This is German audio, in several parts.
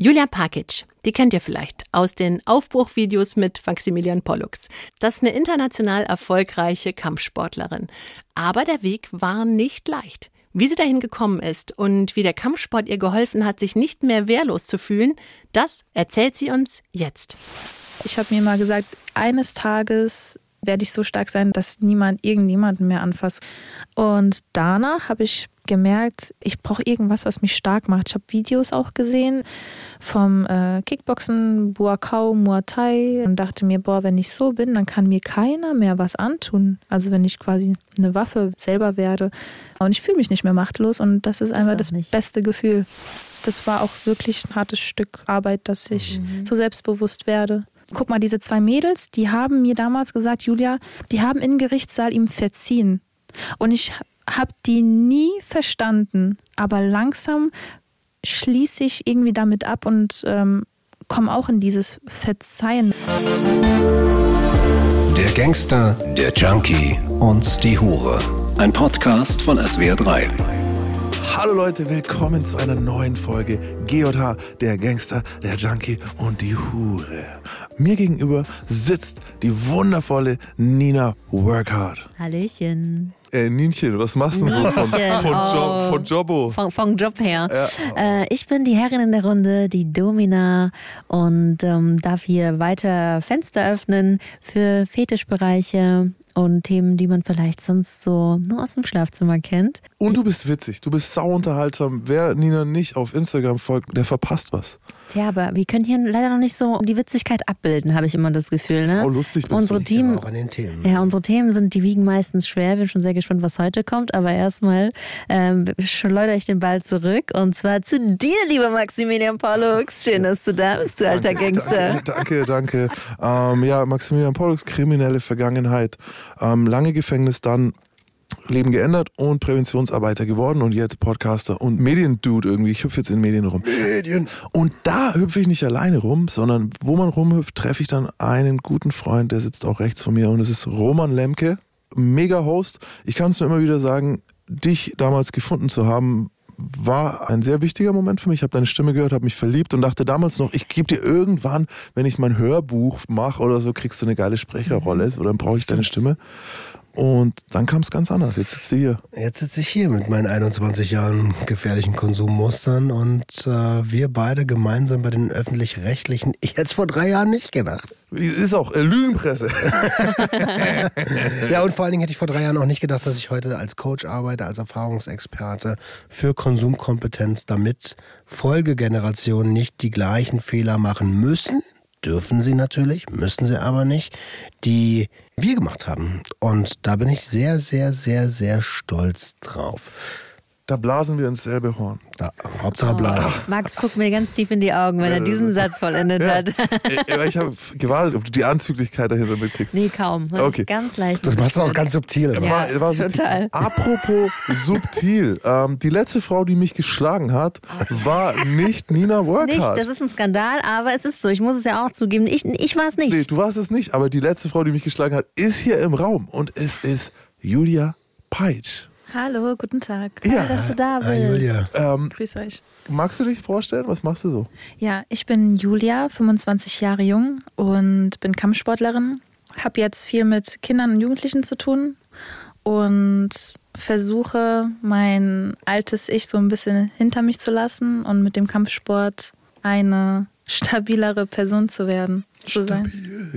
Julia Pakic, die kennt ihr vielleicht aus den Aufbruchvideos mit Maximilian Pollux. Das ist eine international erfolgreiche Kampfsportlerin. Aber der Weg war nicht leicht. Wie sie dahin gekommen ist und wie der Kampfsport ihr geholfen hat, sich nicht mehr wehrlos zu fühlen, das erzählt sie uns jetzt. Ich habe mir mal gesagt, eines Tages werde ich so stark sein, dass niemand irgendjemanden mehr anfasst. Und danach habe ich gemerkt, ich brauche irgendwas, was mich stark macht. Ich habe Videos auch gesehen vom äh, Kickboxen, Buakau, Muay Thai und dachte mir, boah, wenn ich so bin, dann kann mir keiner mehr was antun. Also wenn ich quasi eine Waffe selber werde und ich fühle mich nicht mehr machtlos und das ist einfach das, das beste Gefühl. Das war auch wirklich ein hartes Stück Arbeit, dass ich mhm. so selbstbewusst werde. Guck mal, diese zwei Mädels, die haben mir damals gesagt, Julia, die haben im Gerichtssaal ihm verziehen. Und ich habe die nie verstanden, aber langsam schließe ich irgendwie damit ab und ähm, komme auch in dieses Verzeihen. Der Gangster, der Junkie und die Hure. Ein Podcast von SWR3. Hallo Leute, willkommen zu einer neuen Folge GJH, der Gangster, der Junkie und die Hure. Mir gegenüber sitzt die wundervolle Nina Workhard. Hallöchen. Äh, Nienchen, was machst du so von, von, oh. Job, von Jobbo? Von, von Job her. Ja. Äh, ich bin die Herrin in der Runde, die Domina und ähm, darf hier weiter Fenster öffnen für Fetischbereiche und Themen, die man vielleicht sonst so nur aus dem Schlafzimmer kennt. Und du bist witzig, du bist sauunterhaltsam. Wer Nina nicht auf Instagram folgt, der verpasst was. Tja, aber wir können hier leider noch nicht so die Witzigkeit abbilden, habe ich immer das Gefühl. Ne? Oh, lustig bist unsere du. Themen, auch an den Themen. Ja, unsere Themen sind, die wiegen meistens schwer. Bin schon sehr gespannt, was heute kommt. Aber erstmal ähm, schleudere ich den Ball zurück und zwar zu dir, lieber Maximilian Pollux. Schön, dass du da bist, du alter Gangster. Danke, danke. Ähm, ja, Maximilian Pollux, kriminelle Vergangenheit, ähm, lange Gefängnis, dann Leben geändert und Präventionsarbeiter geworden und jetzt Podcaster und Mediendude irgendwie. Ich hüpfe jetzt in Medien rum. Medien. Und da hüpfe ich nicht alleine rum, sondern wo man rumhüpft, treffe ich dann einen guten Freund, der sitzt auch rechts von mir und es ist Roman Lemke, mega Host. Ich kann es nur immer wieder sagen, dich damals gefunden zu haben, war ein sehr wichtiger Moment für mich. Ich habe deine Stimme gehört, habe mich verliebt und dachte damals noch, ich gebe dir irgendwann, wenn ich mein Hörbuch mache oder so, kriegst du eine geile Sprecherrolle oder dann brauche ich deine Stimme. Und dann kam es ganz anders. Jetzt sitzt du hier. Jetzt sitze ich hier mit meinen 21 Jahren gefährlichen Konsummustern und äh, wir beide gemeinsam bei den öffentlich-rechtlichen. Ich hätte es vor drei Jahren nicht gedacht. Ist auch äh, Lügenpresse. ja, und vor allen Dingen hätte ich vor drei Jahren auch nicht gedacht, dass ich heute als Coach arbeite, als Erfahrungsexperte für Konsumkompetenz, damit Folgegenerationen nicht die gleichen Fehler machen müssen, dürfen sie natürlich, müssen sie aber nicht, die wir gemacht haben. Und da bin ich sehr, sehr, sehr, sehr stolz drauf. Da blasen wir ins selbe Horn. Ja, Hauptsache blasen. Oh, Max guckt mir ganz tief in die Augen, wenn er diesen Satz vollendet ja. hat. ich habe gewartet, ob du die Anzüglichkeit dahinter mitkriegst. Nee, kaum. Okay. Ganz leicht. Das machst du auch ganz subtil. Ja, war, war total. Subtil. Apropos subtil. Ähm, die letzte Frau, die mich geschlagen hat, war nicht Nina Workhard. Nicht, das ist ein Skandal, aber es ist so. Ich muss es ja auch zugeben. Ich, ich war es nicht. Nee, du warst es nicht. Aber die letzte Frau, die mich geschlagen hat, ist hier im Raum. Und es ist Julia Peitsch. Hallo, guten Tag. Ja, Toll, dass du da bist. Hi, Julia. Ähm, Grüß euch. magst du dich vorstellen? Was machst du so? Ja, ich bin Julia, 25 Jahre jung und bin Kampfsportlerin. Habe jetzt viel mit Kindern und Jugendlichen zu tun und versuche mein altes Ich so ein bisschen hinter mich zu lassen und mit dem Kampfsport eine stabilere Person zu werden. Zu sein.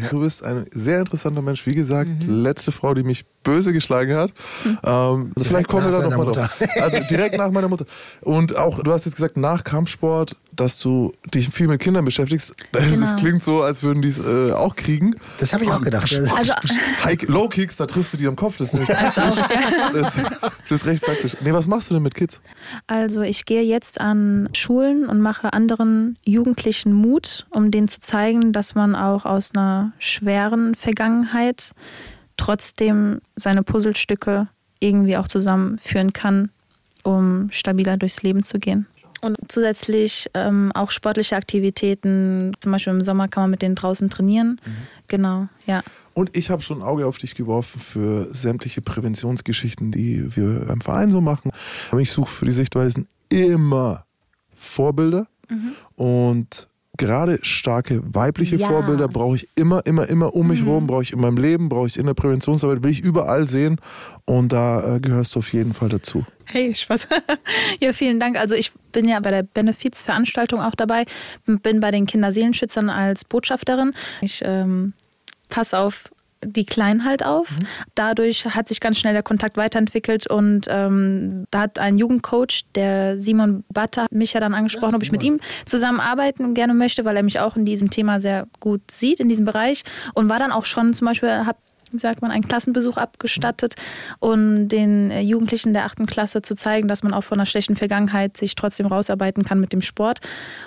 Du bist ein sehr interessanter Mensch. Wie gesagt, mhm. letzte Frau, die mich böse geschlagen hat. Mhm. Ähm, vielleicht kommen wir da nochmal drauf. Also direkt nach meiner Mutter. Und auch, du hast jetzt gesagt, nach Kampfsport, dass du dich viel mit Kindern beschäftigst. Das genau. klingt so, als würden die es äh, auch kriegen. Das habe ich auch gedacht. Also, Low Kicks, da triffst du die am Kopf. Das ist, nicht, das, das ist recht praktisch. Nee, was machst du denn mit Kids? Also ich gehe jetzt an Schulen und mache anderen Jugendlichen Mut, um denen zu zeigen, dass man auch aus einer schweren Vergangenheit trotzdem seine Puzzlestücke irgendwie auch zusammenführen kann, um stabiler durchs Leben zu gehen. Und zusätzlich ähm, auch sportliche Aktivitäten, zum Beispiel im Sommer kann man mit denen draußen trainieren. Mhm. Genau, ja. Und ich habe schon ein Auge auf dich geworfen für sämtliche Präventionsgeschichten, die wir beim Verein so machen. Aber ich suche für die Sichtweisen immer Vorbilder Mhm. Und gerade starke weibliche ja. Vorbilder brauche ich immer, immer, immer um mich mhm. rum, brauche ich in meinem Leben, brauche ich in der Präventionsarbeit, will ich überall sehen und da äh, gehörst du auf jeden Fall dazu. Hey, Spaß. ja, vielen Dank. Also ich bin ja bei der Benefizveranstaltung auch dabei, bin bei den Kinderseelenschützern als Botschafterin. Ich ähm, passe auf die Kleinen halt auf. Mhm. Dadurch hat sich ganz schnell der Kontakt weiterentwickelt und ähm, da hat ein Jugendcoach, der Simon Batter, mich ja dann angesprochen, ja, ob ich mit ihm zusammenarbeiten gerne möchte, weil er mich auch in diesem Thema sehr gut sieht, in diesem Bereich und war dann auch schon zum Beispiel, habe wie sagt man, einen Klassenbesuch abgestattet um den äh, Jugendlichen der achten Klasse zu zeigen, dass man auch von einer schlechten Vergangenheit sich trotzdem rausarbeiten kann mit dem Sport.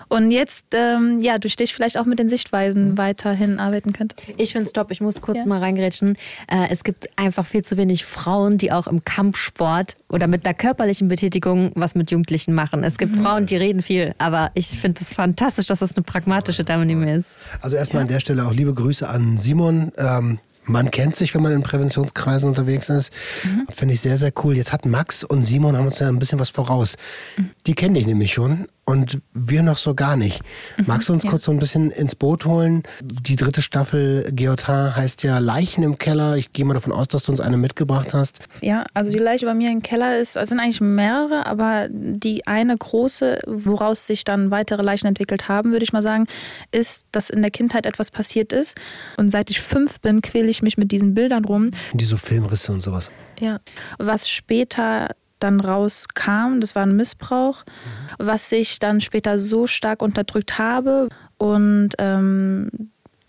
Und jetzt, ähm, ja, durch dich vielleicht auch mit den Sichtweisen mhm. weiterhin arbeiten könnt. Ich finde es top. Ich muss kurz ja. mal reingrätschen. Äh, es gibt einfach viel zu wenig Frauen, die auch im Kampfsport oder mit einer körperlichen Betätigung was mit Jugendlichen machen. Es gibt mhm. Frauen, die reden viel, aber ich finde es fantastisch, dass das eine pragmatische Dame neben mir ist. Also erstmal ja. an der Stelle auch liebe Grüße an Simon. Ähm, man kennt sich, wenn man in Präventionskreisen unterwegs ist. Mhm. Finde ich sehr, sehr cool. Jetzt hat Max und Simon haben uns ja ein bisschen was voraus. Mhm. Die kenne ich nämlich schon und wir noch so gar nicht. Mhm, Magst du uns ja. kurz so ein bisschen ins Boot holen? Die dritte Staffel Guillotin heißt ja Leichen im Keller. Ich gehe mal davon aus, dass du uns eine mitgebracht hast. Ja, also die Leiche bei mir im Keller ist, es sind eigentlich mehrere, aber die eine große, woraus sich dann weitere Leichen entwickelt haben, würde ich mal sagen, ist, dass in der Kindheit etwas passiert ist. Und seit ich fünf bin, quäle ich mich mit diesen Bildern rum. Die so Filmrisse und sowas. Ja. Was später dann rauskam, das war ein Missbrauch, mhm. was ich dann später so stark unterdrückt habe und ähm,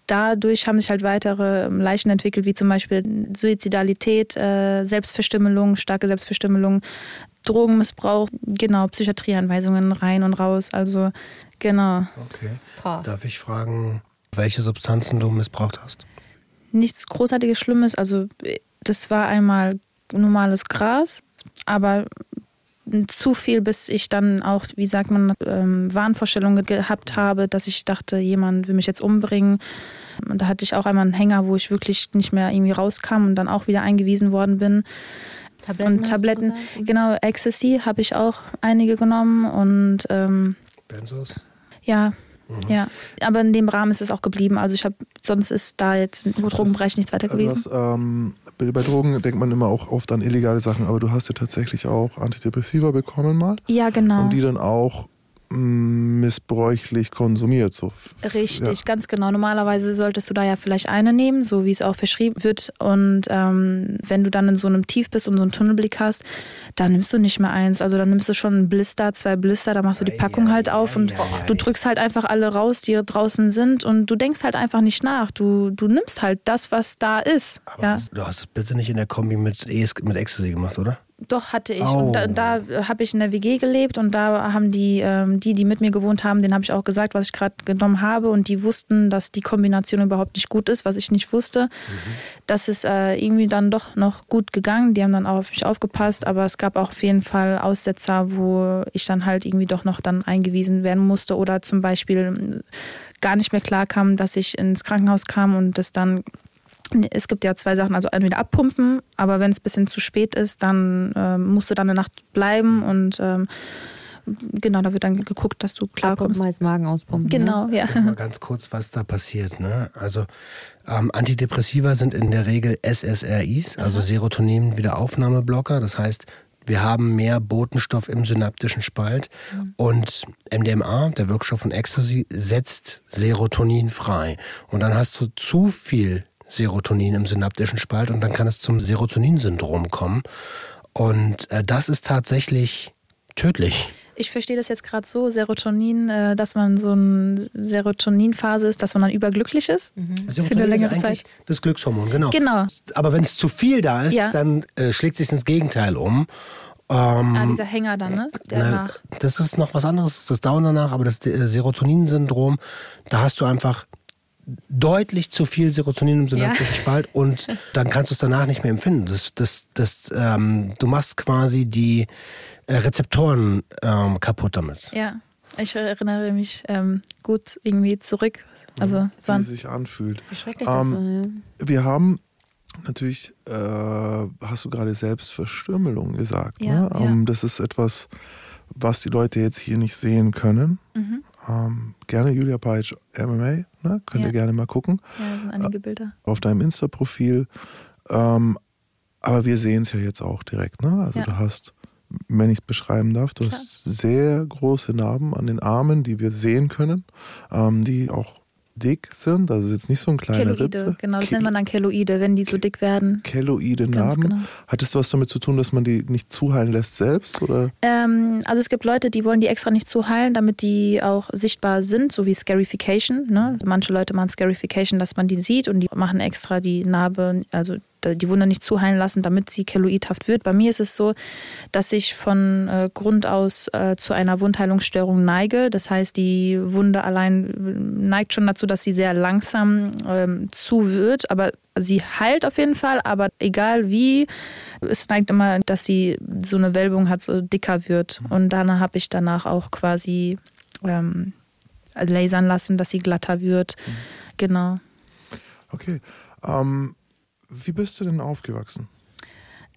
dadurch haben sich halt weitere Leichen entwickelt, wie zum Beispiel Suizidalität, äh, Selbstverstümmelung, starke Selbstverstümmelung, Drogenmissbrauch, genau, Psychiatrieanweisungen rein und raus, also genau. Okay. Darf ich fragen, welche Substanzen du missbraucht hast? Nichts großartiges Schlimmes, also das war einmal normales Gras, aber zu viel, bis ich dann auch, wie sagt man, ähm, Wahnvorstellungen gehabt habe, dass ich dachte, jemand will mich jetzt umbringen. Und da hatte ich auch einmal einen Hänger, wo ich wirklich nicht mehr irgendwie rauskam und dann auch wieder eingewiesen worden bin. Tabletten und Tabletten, genau, Ecstasy habe ich auch einige genommen und ähm, Benzos? Ja, Mhm. Ja, aber in dem Rahmen ist es auch geblieben. Also ich habe, sonst ist da jetzt im Drogenbereich nichts weiter gewesen. Was, ähm, bei Drogen denkt man immer auch oft an illegale Sachen, aber du hast ja tatsächlich auch Antidepressiva bekommen mal. Ja, genau. Und die dann auch missbräuchlich konsumiert. So. Richtig, ja. ganz genau. Normalerweise solltest du da ja vielleicht eine nehmen, so wie es auch verschrieben wird. Und ähm, wenn du dann in so einem Tief bist und so einen Tunnelblick hast, dann nimmst du nicht mehr eins. Also dann nimmst du schon einen Blister, zwei Blister, da machst du die Packung halt auf und du drückst halt einfach alle raus, die draußen sind und du denkst halt einfach nicht nach. Du, du nimmst halt das, was da ist. Aber ja? du hast es bitte nicht in der Kombi mit, mit Ecstasy gemacht, oder? Doch, hatte ich. Oh. Und da, da habe ich in der WG gelebt und da haben die, ähm, die, die mit mir gewohnt haben, denen habe ich auch gesagt, was ich gerade genommen habe. Und die wussten, dass die Kombination überhaupt nicht gut ist, was ich nicht wusste. Mhm. Das ist äh, irgendwie dann doch noch gut gegangen. Die haben dann auch auf mich aufgepasst, aber es gab auch auf jeden Fall Aussetzer, wo ich dann halt irgendwie doch noch dann eingewiesen werden musste oder zum Beispiel gar nicht mehr klar kam, dass ich ins Krankenhaus kam und das dann es gibt ja zwei Sachen, also entweder abpumpen, aber wenn es ein bisschen zu spät ist, dann äh, musst du dann eine Nacht bleiben und ähm, genau, da wird dann geguckt, dass du klarkommst. Abpumpen heißt Magen auspumpen. Genau, ne? ja. Mal ganz kurz, was da passiert. Ne? Also ähm, Antidepressiva sind in der Regel SSRIs, also Serotonin-Wiederaufnahmeblocker. Das heißt, wir haben mehr Botenstoff im synaptischen Spalt mhm. und MDMA, der Wirkstoff von Ecstasy, setzt Serotonin frei. Und dann hast du zu viel Serotonin im synaptischen Spalt und dann kann es zum Serotonin-Syndrom kommen. Und äh, das ist tatsächlich tödlich. Ich verstehe das jetzt gerade so, Serotonin, äh, dass man so eine Serotoninphase ist, dass man dann überglücklich ist mhm. für eine längere Zeit. Das Glückshormon, genau. Genau. Aber wenn es zu viel da ist, ja. dann äh, schlägt sich ins Gegenteil um. Ähm, ah, dieser Hänger dann, ne? Na, das ist noch was anderes, das Dauern danach, aber das äh, Serotonin-Syndrom, da hast du einfach deutlich zu viel Serotonin im synaptischen ja. Spalt und dann kannst du es danach nicht mehr empfinden. Das, das, das, ähm, du machst quasi die äh, Rezeptoren ähm, kaputt damit. Ja, ich erinnere mich ähm, gut irgendwie zurück. Also mhm. wann? Wie es sich anfühlt. Schrecklich ähm, so, ja. Wir haben natürlich, äh, hast du gerade Selbstverstümmelung gesagt. Ja, ne? ja. Ähm, das ist etwas, was die Leute jetzt hier nicht sehen können. Mhm. Ähm, gerne Julia Peitsch MMA, ne? könnt Ja. ihr gerne mal gucken Ja, sind einige Bilder. auf deinem Insta-Profil. Ähm, aber wir sehen es ja jetzt auch direkt. Ne? Also Ja. du hast, wenn ich es beschreiben darf, du Klar. hast sehr große Narben an den Armen, die wir sehen können, ähm, die auch dick sind. Also jetzt nicht so ein kleiner Keloide, Ritze. genau, das Ke- nennt man dann Keloide, wenn die so dick werden. Keloide Narben. genau. Hat das was damit zu tun, dass man die nicht zuheilen lässt selbst? Oder? Ähm, also es gibt Leute, die wollen die extra nicht zuheilen, damit die auch sichtbar sind, so wie Scarification. Ne? Manche Leute machen Scarification, dass man die sieht und die machen extra die Narbe, also die Wunde nicht zuheilen lassen, damit sie keloidhaft wird. Bei mir ist es so, dass ich von äh, Grund aus äh, zu einer Wundheilungsstörung neige. Das heißt, die Wunde allein äh, neigt schon dazu, dass sie sehr langsam ähm, zu wird, aber sie heilt auf jeden Fall, aber egal wie, es neigt immer, dass sie so eine Wölbung hat, so dicker wird. Und dann habe ich danach auch quasi ähm, lasern lassen, dass sie glatter wird. Genau. Okay. Ähm, wie bist du denn aufgewachsen?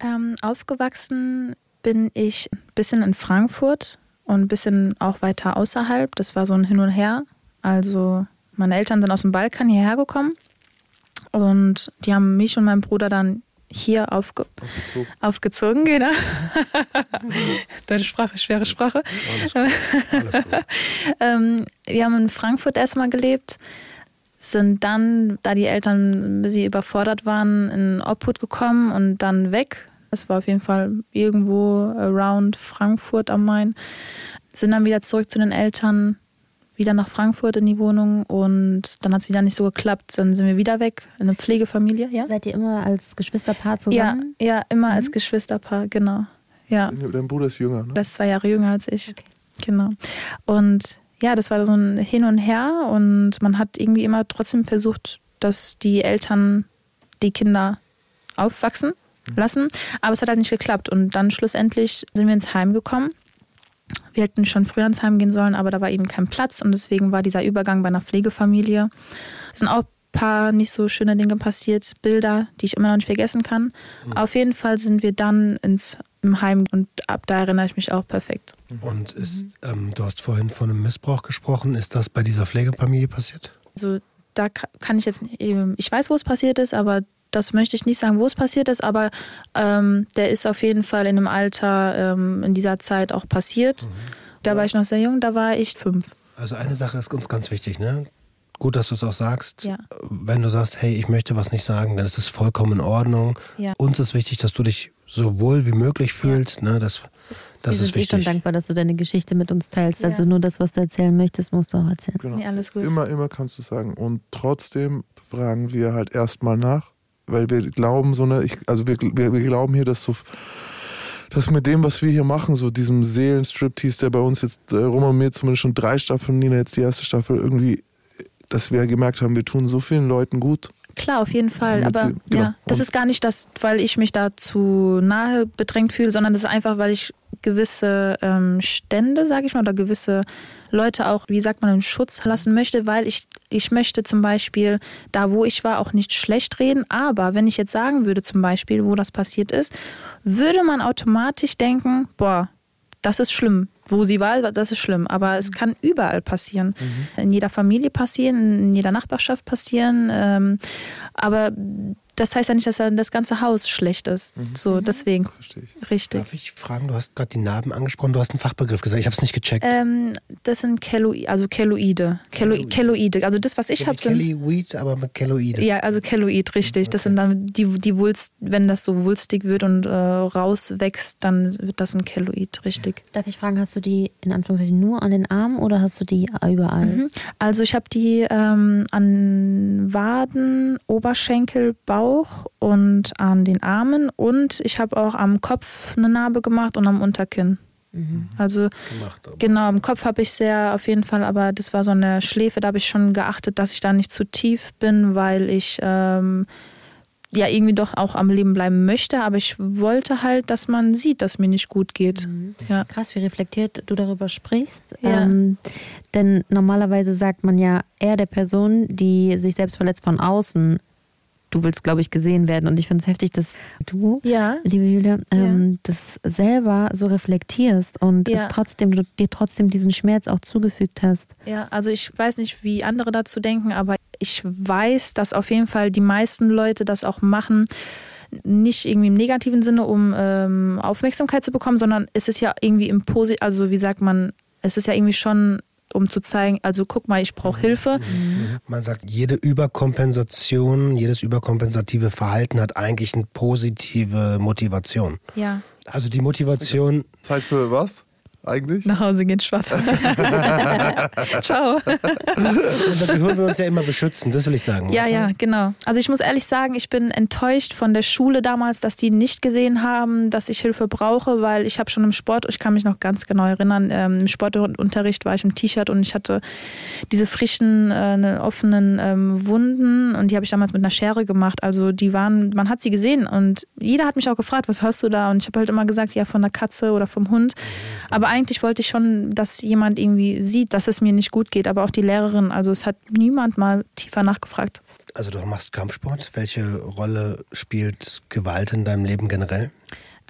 Ähm, aufgewachsen bin ich ein bisschen in Frankfurt und ein bisschen auch weiter außerhalb. Das war so ein Hin und Her. Also meine Eltern sind aus dem Balkan hierher gekommen und die haben mich und meinen Bruder dann hier aufge Aufgezogen. aufgezogen, genau. Deine Sprache, schwere Sprache. Alles gut. Alles gut. Ähm, wir haben in Frankfurt erstmal gelebt, sind dann, da die Eltern ein bisschen überfordert waren, in Obhut gekommen und dann weg. Das war auf jeden Fall irgendwo around Frankfurt am Main. Sind dann wieder zurück zu den Eltern, wieder nach Frankfurt in die Wohnung und dann hat es wieder nicht so geklappt. Dann sind wir wieder weg in eine Pflegefamilie, ja? Seid ihr immer als Geschwisterpaar Ja, zusammen? ja, immer als Geschwisterpaar, genau. Ja. Dein Bruder ist jünger, ne? Der ist zwei Jahre jünger als ich. Okay. Genau. Und ja, das war so ein Hin und Her und man hat irgendwie immer trotzdem versucht, dass die Eltern die Kinder aufwachsen lassen. Aber es hat halt nicht geklappt. Und dann schlussendlich sind wir ins Heim gekommen. Wir hätten schon früher ins Heim gehen sollen, aber da war eben kein Platz und deswegen war dieser Übergang bei einer Pflegefamilie. Es sind auch ein paar nicht so schöne Dinge passiert, Bilder, die ich immer noch nicht vergessen kann. Auf jeden Fall sind wir dann ins im Heim und ab da erinnere ich mich auch perfekt. Und ist, ähm, du hast vorhin von einem Missbrauch gesprochen. Ist das bei dieser Pflegefamilie passiert? Also da ka- kann ich jetzt, nicht- ich weiß, wo es passiert ist, aber das möchte ich nicht sagen, wo es passiert ist, aber ähm, der ist auf jeden Fall in einem Alter ähm, in dieser Zeit auch passiert. Da war ich noch sehr jung, da war ich fünf. Also eine Sache ist uns ganz wichtig, ne? Gut, dass du es auch sagst. Ja. Wenn du sagst, hey, ich möchte was nicht sagen, dann ist es vollkommen in Ordnung. Ja. Uns ist wichtig, dass du dich so wohl wie möglich fühlst. Ne? Das, das Wir ist sind eh schon wichtig. dankbar, dass du deine Geschichte mit uns teilst. Ja. Also nur das, was du erzählen möchtest, musst du auch erzählen. Genau. Nee, alles gut. Immer, immer kannst du sagen. Und trotzdem fragen wir halt erstmal nach, weil wir glauben so eine, ich, also wir, wir, wir glauben hier, dass so dass mit dem, was wir hier machen, so diesem Seelenstriptease, der bei uns jetzt äh, Rom und mir zumindest schon drei Staffeln, Nina jetzt die erste Staffel, irgendwie, dass wir gemerkt haben, wir tun so vielen Leuten gut. Klar, auf jeden Fall. Mit Aber dem- genau. ja, das Und- ist gar nicht das, weil ich mich da zu nahe bedrängt fühle, sondern das ist einfach, weil ich gewisse ähm, Stände, sage ich mal, oder gewisse Leute auch, wie sagt man, in Schutz lassen möchte, weil ich, ich möchte zum Beispiel da, wo ich war, auch nicht schlecht reden. Aber wenn ich jetzt sagen würde, zum Beispiel, wo das passiert ist, würde man automatisch denken, boah, das ist schlimm. Wo sie war, das ist schlimm. Aber es kann überall passieren. In jeder Familie passieren, in jeder Nachbarschaft passieren. Ähm, aber das heißt ja nicht, dass dann das ganze Haus schlecht ist. So, deswegen. Verstehe ich. Richtig. Darf ich fragen, du hast gerade die Narben angesprochen, du hast einen Fachbegriff gesagt, ich habe es nicht gecheckt. Ähm, das sind Keloide, also Keloide. Kelo Keloide. Keloide. Also das, was ich so habe, sind. Weed, aber mit Keloide. Ja, also Keloid, richtig. Das sind dann die, die Wulst, wenn das so wulstig wird und äh, rauswächst, dann wird das ein Keloid, richtig. Darf ich fragen, hast du die in Anführungszeichen nur an den Armen oder hast du die überall? Mhm. Also ich habe die ähm, an Waden, Oberschenkel, Bauch und an den Armen und ich habe auch am Kopf eine Narbe gemacht und am Unterkinn. Also Gemacht, aber. genau, am Kopf habe ich sehr auf jeden Fall, aber das war so eine Schläfe, da habe ich schon geachtet, dass ich da nicht zu tief bin, weil ich ähm, ja irgendwie doch auch am Leben bleiben möchte, aber ich wollte halt, dass man sieht, dass mir nicht gut geht. Ja. Krass, wie reflektiert du darüber sprichst. Ja. Ähm, denn normalerweise sagt man ja eher der Person, die sich selbst verletzt von außen, du willst, glaube ich, gesehen werden. Und ich finde es heftig, dass du, Ja. liebe Julia, ähm, das selber so reflektierst und Ja. trotzdem, du dir trotzdem diesen Schmerz auch zugefügt hast. Ja, also ich weiß nicht, wie andere dazu denken, aber ich weiß, dass auf jeden Fall die meisten Leute das auch machen, nicht irgendwie im negativen Sinne, um ähm, Aufmerksamkeit zu bekommen, sondern es ist ja irgendwie im Posi also wie sagt man, es ist ja irgendwie schon, um zu zeigen, also guck mal, ich brauche Hilfe. Man sagt, jede Überkompensation, jedes überkompensative Verhalten hat eigentlich eine positive Motivation. Ja. Also die Motivation, Zeit für was eigentlich? Nach Hause gehen, Spaß. Ciao. unser Gehirn will uns ja immer beschützen, das will ich sagen. Ja, ja, genau. Also ich muss ehrlich sagen, ich bin enttäuscht von der Schule damals, dass die nicht gesehen haben, dass ich Hilfe brauche, weil ich habe schon im Sport, ich kann mich noch ganz genau erinnern, ähm, im Sportunterricht war ich im T-Shirt und ich hatte diese frischen, äh, ne, offenen ähm, Wunden und die habe ich damals mit einer Schere gemacht. Also die waren, man hat sie gesehen und jeder hat mich auch gefragt, was hörst du da? Und ich habe halt immer gesagt, ja, von der Katze oder vom Hund. Aber eigentlich wollte ich schon, dass jemand irgendwie sieht, dass es mir nicht gut geht, aber auch die Lehrerin. Also es hat niemand mal tiefer nachgefragt. Also du machst Kampfsport. Welche Rolle spielt Gewalt in deinem Leben generell?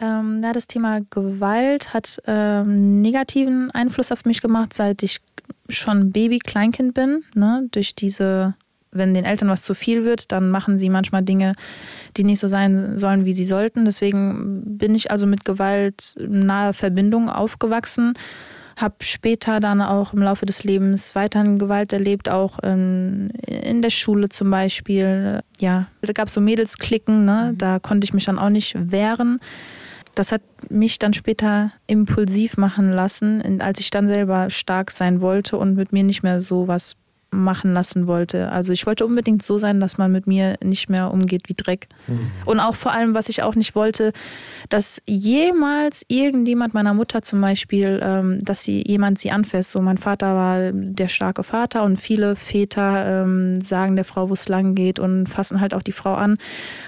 Ähm, ja, das Thema Gewalt hat ähm, negativen Einfluss auf mich gemacht, seit ich schon Baby, Kleinkind bin. Ne? Durch diese, wenn den Eltern was zu viel wird, dann machen sie manchmal Dinge, die nicht so sein sollen, wie sie sollten. Deswegen bin ich also mit Gewalt nahe Verbindung aufgewachsen. Habe später dann auch im Laufe des Lebens weiterhin Gewalt erlebt, auch in, in der Schule zum Beispiel. Ja, da gab es so Mädelsklicken, ne? da konnte ich mich dann auch nicht wehren. Das hat mich dann später impulsiv machen lassen, als ich dann selber stark sein wollte und mit mir nicht mehr so was machen lassen wollte. Also ich wollte unbedingt so sein, dass man mit mir nicht mehr umgeht wie Dreck. Und auch vor allem, was ich auch nicht wollte, dass jemals irgendjemand meiner Mutter zum Beispiel, ähm, dass sie jemand sie anfasst. So mein Vater war der starke Vater und viele Väter ähm, sagen der Frau, wo es lang geht und fassen halt auch die Frau an.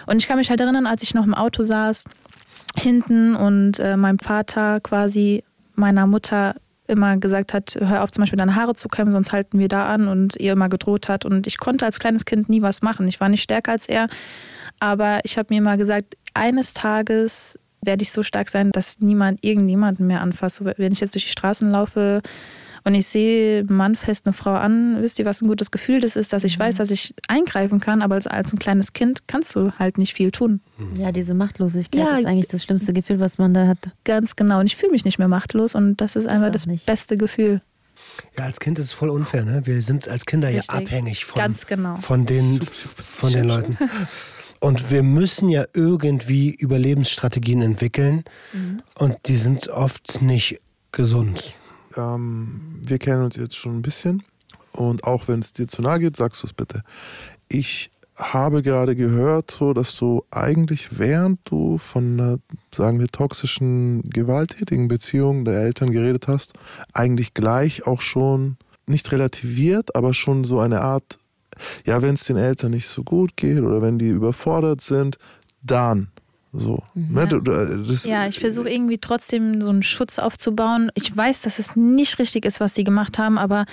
Und ich kann mich halt erinnern, als ich noch im Auto saß, hinten und äh, meinem Vater quasi meiner Mutter immer gesagt hat, hör auf zum Beispiel deine Haare zu kämmen, sonst halten wir da an und ihr immer gedroht hat. Und ich konnte als kleines Kind nie was machen. Ich war nicht stärker als er, aber ich habe mir mal gesagt, eines Tages werde ich so stark sein, dass niemand irgendjemanden mehr anfasst. Wenn ich jetzt durch die Straßen laufe und ich sehe, ein Mann fest eine Frau an, wisst ihr, was ein gutes Gefühl das ist, dass ich weiß, dass ich eingreifen kann, aber als, als ein kleines Kind kannst du halt nicht viel tun. Ja, diese Machtlosigkeit Ja. ist eigentlich das schlimmste Gefühl, was man da hat. Ganz genau. Und ich fühle mich nicht mehr machtlos und das ist einfach doch das nicht. beste Gefühl. Ja, als Kind ist es voll unfair, ne? Wir sind als Kinder ja Richtig. abhängig von, Ganz genau. von, den, von den Leuten. Und wir müssen ja irgendwie Überlebensstrategien entwickeln Mhm. und die sind oft nicht gesund. Ähm, wir kennen uns jetzt schon ein bisschen und auch wenn es dir zu nahe geht, sagst du es bitte. Ich habe gerade gehört, so dass du eigentlich während du von einer, sagen wir, toxischen, gewalttätigen Beziehung der Eltern geredet hast, eigentlich gleich auch schon nicht relativiert, aber schon so eine Art, ja, wenn es den Eltern nicht so gut geht oder wenn die überfordert sind, dann so. Ne, du, du, das, Ja, ich versuche irgendwie trotzdem so einen Schutz aufzubauen. Ich weiß, dass es nicht richtig ist, was sie gemacht haben, aber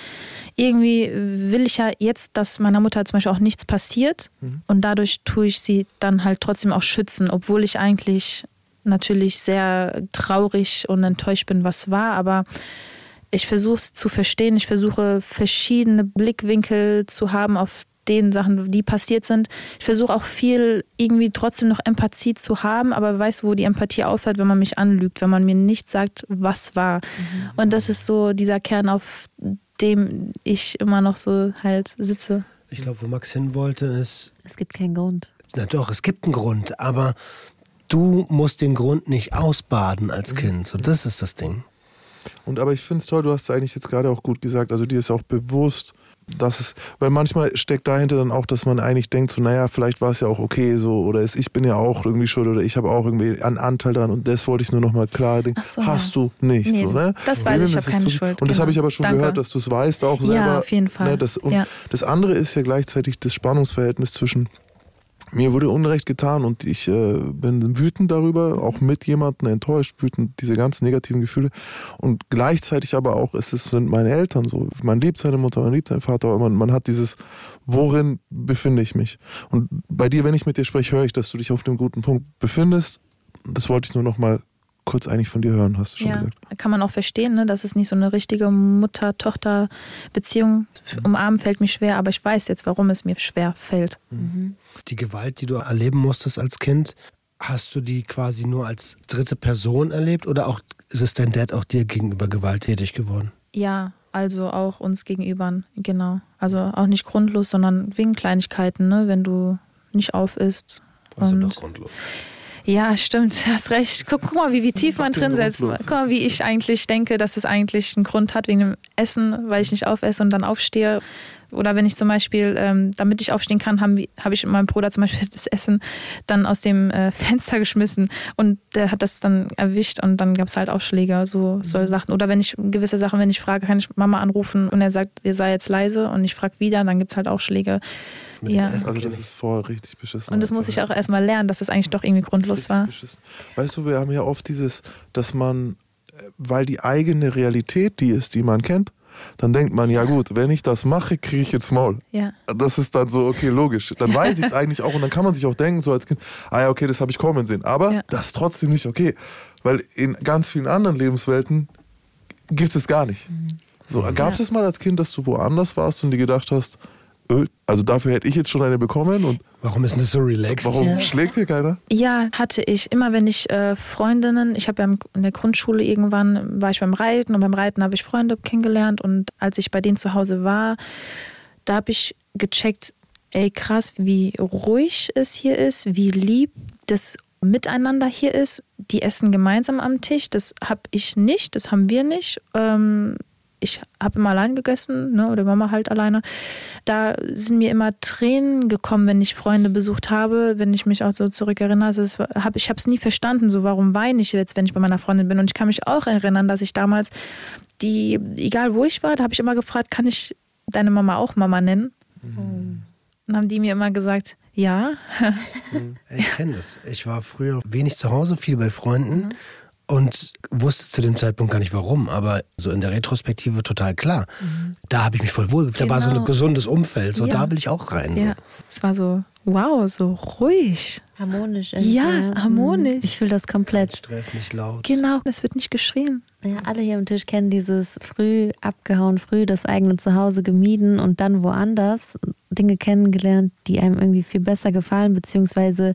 irgendwie will ich ja jetzt, dass meiner Mutter zum Beispiel auch nichts passiert und dadurch tue ich sie dann halt trotzdem auch schützen, obwohl ich eigentlich natürlich sehr traurig und enttäuscht bin, was war, aber ich versuche es zu verstehen. Ich versuche verschiedene Blickwinkel zu haben auf den Sachen, die passiert sind. Ich versuche auch viel irgendwie trotzdem noch Empathie zu haben, aber weißt du, wo die Empathie aufhört, wenn man mich anlügt, wenn man mir nicht sagt, was war. Und das ist so dieser Kern, auf dem ich immer noch so halt sitze. Ich glaube, wo Max hin wollte, ist, Es gibt keinen Grund. na doch, es gibt einen Grund, aber du musst den Grund nicht ausbaden als Kind. So, das ist das Ding. Und aber ich finde es toll, du hast es eigentlich jetzt gerade auch gut gesagt, also dir ist auch bewusst, dass es, weil manchmal steckt dahinter dann auch, dass man eigentlich denkt, so, naja, vielleicht war es ja auch okay so, oder es, ich bin ja auch irgendwie schuld oder ich habe auch irgendwie einen Anteil daran und das wollte ich nur nochmal klar denken. So, Hast ja. du nicht, Nee, so, ne? das weiß ich, ich Das hab ist keine so- Schuld, Und das genau. habe ich aber schon Danke. gehört, dass du es weißt auch Ja, selber. auf jeden Fall. Ne, das, und Ja. das andere ist ja gleichzeitig das Spannungsverhältnis zwischen mir wurde Unrecht getan und ich äh, bin wütend darüber, auch mit jemandem enttäuscht, wütend, diese ganzen negativen Gefühle. Und gleichzeitig aber auch, es ist, sind meine Eltern so. Man liebt seine Mutter, man liebt seinen Vater, aber man, man hat dieses, worin befinde ich mich? Und bei dir, wenn ich mit dir spreche, höre ich, dass du dich auf dem guten Punkt befindest. Das wollte ich nur nochmal kurz eigentlich von dir hören, hast du schon ja, gesagt. Kann man auch verstehen, ne? dass es nicht so eine richtige Mutter-Tochter-Beziehung. Umarmen fällt mir schwer, aber ich weiß jetzt, warum es mir schwer fällt. Mhm. Die Gewalt, die du erleben musstest als Kind, hast du die quasi nur als dritte Person erlebt oder auch ist es dein Dad auch dir gegenüber gewalttätig geworden? Ja, also auch uns gegenüber, genau. Also auch nicht grundlos, sondern wegen Kleinigkeiten, ne? wenn du nicht auf isst. Also doch grundlos. Ja, stimmt, hast recht. Guck, guck mal, wie, wie tief man drin setzt. Guck mal, wie ich eigentlich denke, dass es eigentlich einen Grund hat wegen dem Essen, weil ich nicht aufesse und dann aufstehe. Oder wenn ich zum Beispiel, ähm, damit ich aufstehen kann, habe hab ich meinem Bruder zum Beispiel das Essen dann aus dem äh, Fenster geschmissen und der hat das dann erwischt und dann gab es halt Aufschläge, so solche mhm. Sachen. Oder wenn ich gewisse Sachen, wenn ich frage, kann ich Mama anrufen und er sagt, ihr sei jetzt leise und ich frage wieder, dann gibt es halt Aufschläge. Ja. Also das ist voll richtig beschissen. Und das muss ich auch erstmal lernen, dass das eigentlich doch irgendwie grundlos war. Beschissen. Weißt du, wir haben ja oft dieses, dass man, weil die eigene Realität die ist, die man kennt, dann denkt man, ja gut, wenn ich das mache, kriege ich jetzt Maul. Ja. Das ist dann so, okay, logisch. Dann weiß ich es eigentlich auch und dann kann man sich auch denken, so als Kind, ah ja, okay, das habe ich kommen sehen. Aber ja. das ist trotzdem nicht okay. Weil in ganz vielen anderen Lebenswelten gibt es es gar nicht. Mhm. So, gab es ja. es mal als Kind, dass du woanders warst und dir gedacht hast, also dafür hätte ich jetzt schon eine bekommen und Warum ist das so relaxed? Warum ja. schlägt hier keiner? Ja, hatte ich. Immer wenn ich äh, Freundinnen, ich habe ja in der Grundschule irgendwann, war ich beim Reiten und beim Reiten habe ich Freunde kennengelernt und als ich bei denen zu Hause war, da habe ich gecheckt, ey krass, wie ruhig es hier ist, wie lieb das Miteinander hier ist. Die essen gemeinsam am Tisch, das habe ich nicht, das haben wir nicht. Ähm, ich habe immer allein gegessen, ne, oder Mama halt alleine. Da sind mir immer Tränen gekommen, wenn ich Freunde besucht habe, wenn ich mich auch so zurückerinnere. Also hab, ich habe es nie verstanden, so warum weine ich jetzt, wenn ich bei meiner Freundin bin. Und ich kann mich auch erinnern, dass ich damals die, egal wo ich war, da habe ich immer gefragt, kann ich deine Mama auch Mama nennen? Mhm. Dann haben die mir immer gesagt, ja. ich kenne das. Ich war früher wenig zu Hause, viel bei Freunden. Mhm und wusste zu dem Zeitpunkt gar nicht warum, aber so in der Retrospektive total klar. Mhm. Da habe ich mich voll wohl, genau. da war so ein genau. gesundes Umfeld, so ja. da will ich auch rein. Ja, so. es war so, wow, so ruhig. Harmonisch. Ja, ja, harmonisch. Ich fühle das komplett. Stress nicht laut. Genau, es wird nicht geschrien. Ja, alle hier am Tisch kennen dieses früh abgehauen, früh das eigene Zuhause gemieden und dann woanders Dinge kennengelernt, die einem irgendwie viel besser gefallen, beziehungsweise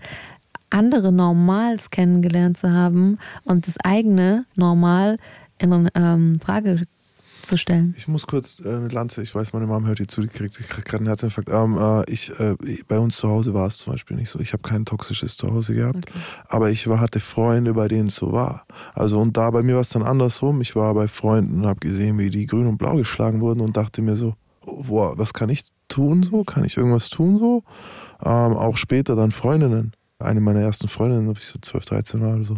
andere Normals kennengelernt zu haben und das eigene Normal in ähm, Frage zu stellen. Ich muss kurz äh, eine Lanze, ich weiß, meine Mom hört hier zu, die kriegt, gerade einen Herzinfarkt. Ähm, äh, ich, äh, bei uns zu Hause war es zum Beispiel nicht so. Ich habe kein toxisches Zuhause gehabt, okay. aber ich war, hatte Freunde, bei denen es so war. Also und da bei mir war es dann andersrum. Ich war bei Freunden und habe gesehen, wie die grün und blau geschlagen wurden und dachte mir so, oh, boah, was kann ich tun so? Kann ich irgendwas tun so? Ähm, auch später dann Freundinnen eine meiner ersten Freundinnen, ob ich so 12, 13 war oder so.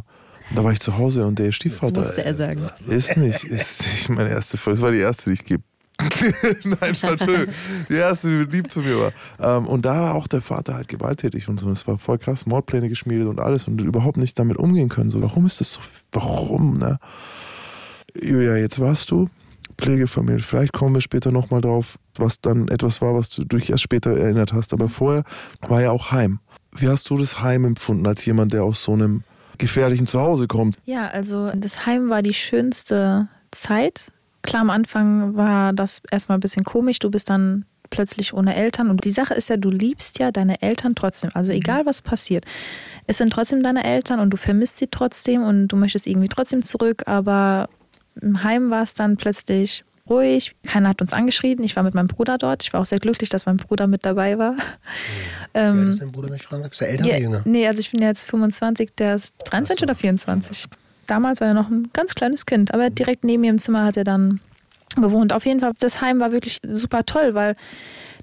Und da war ich zu Hause und der Stiefvater. Das musste er sagen. Ist nicht, ist nicht meine erste Freundin. Das war die erste, die ich gebe. Nein, war schön. Die erste, die lieb zu mir war. Ähm, und da war auch der Vater halt gewalttätig und so. Es war voll krass, Mordpläne geschmiedet und alles und überhaupt nicht damit umgehen können. So, warum ist das so? Warum, ne? Julia, jetzt warst du Pflegefamilie. Vielleicht kommen wir später nochmal drauf, was dann etwas war, was du dich erst später erinnert hast. Aber vorher war ja auch Heim. Wie hast du das Heim empfunden als jemand, der aus so einem gefährlichen Zuhause kommt? Ja, also das Heim war die schönste Zeit. Klar, am Anfang war das erstmal ein bisschen komisch. Du bist dann plötzlich ohne Eltern. Und die Sache ist ja, du liebst ja deine Eltern trotzdem. Also mhm. egal was passiert. Es sind trotzdem deine Eltern und du vermisst sie trotzdem und du möchtest irgendwie trotzdem zurück. Aber im Heim war es dann plötzlich ruhig. Keiner hat uns angeschrieben. Ich war mit meinem Bruder dort. Ich war auch sehr glücklich, dass mein Bruder mit dabei war. Mhm. Ähm, ist dein Bruder, wenn ich fragen darf? Ist der älter ja, oder jünger? Nee, also ich bin jetzt 25, der ist 23 so. oder 24. Damals war er noch ein ganz kleines Kind, aber direkt neben mir im Zimmer hat er dann gewohnt. Auf jeden Fall, das Heim war wirklich super toll, weil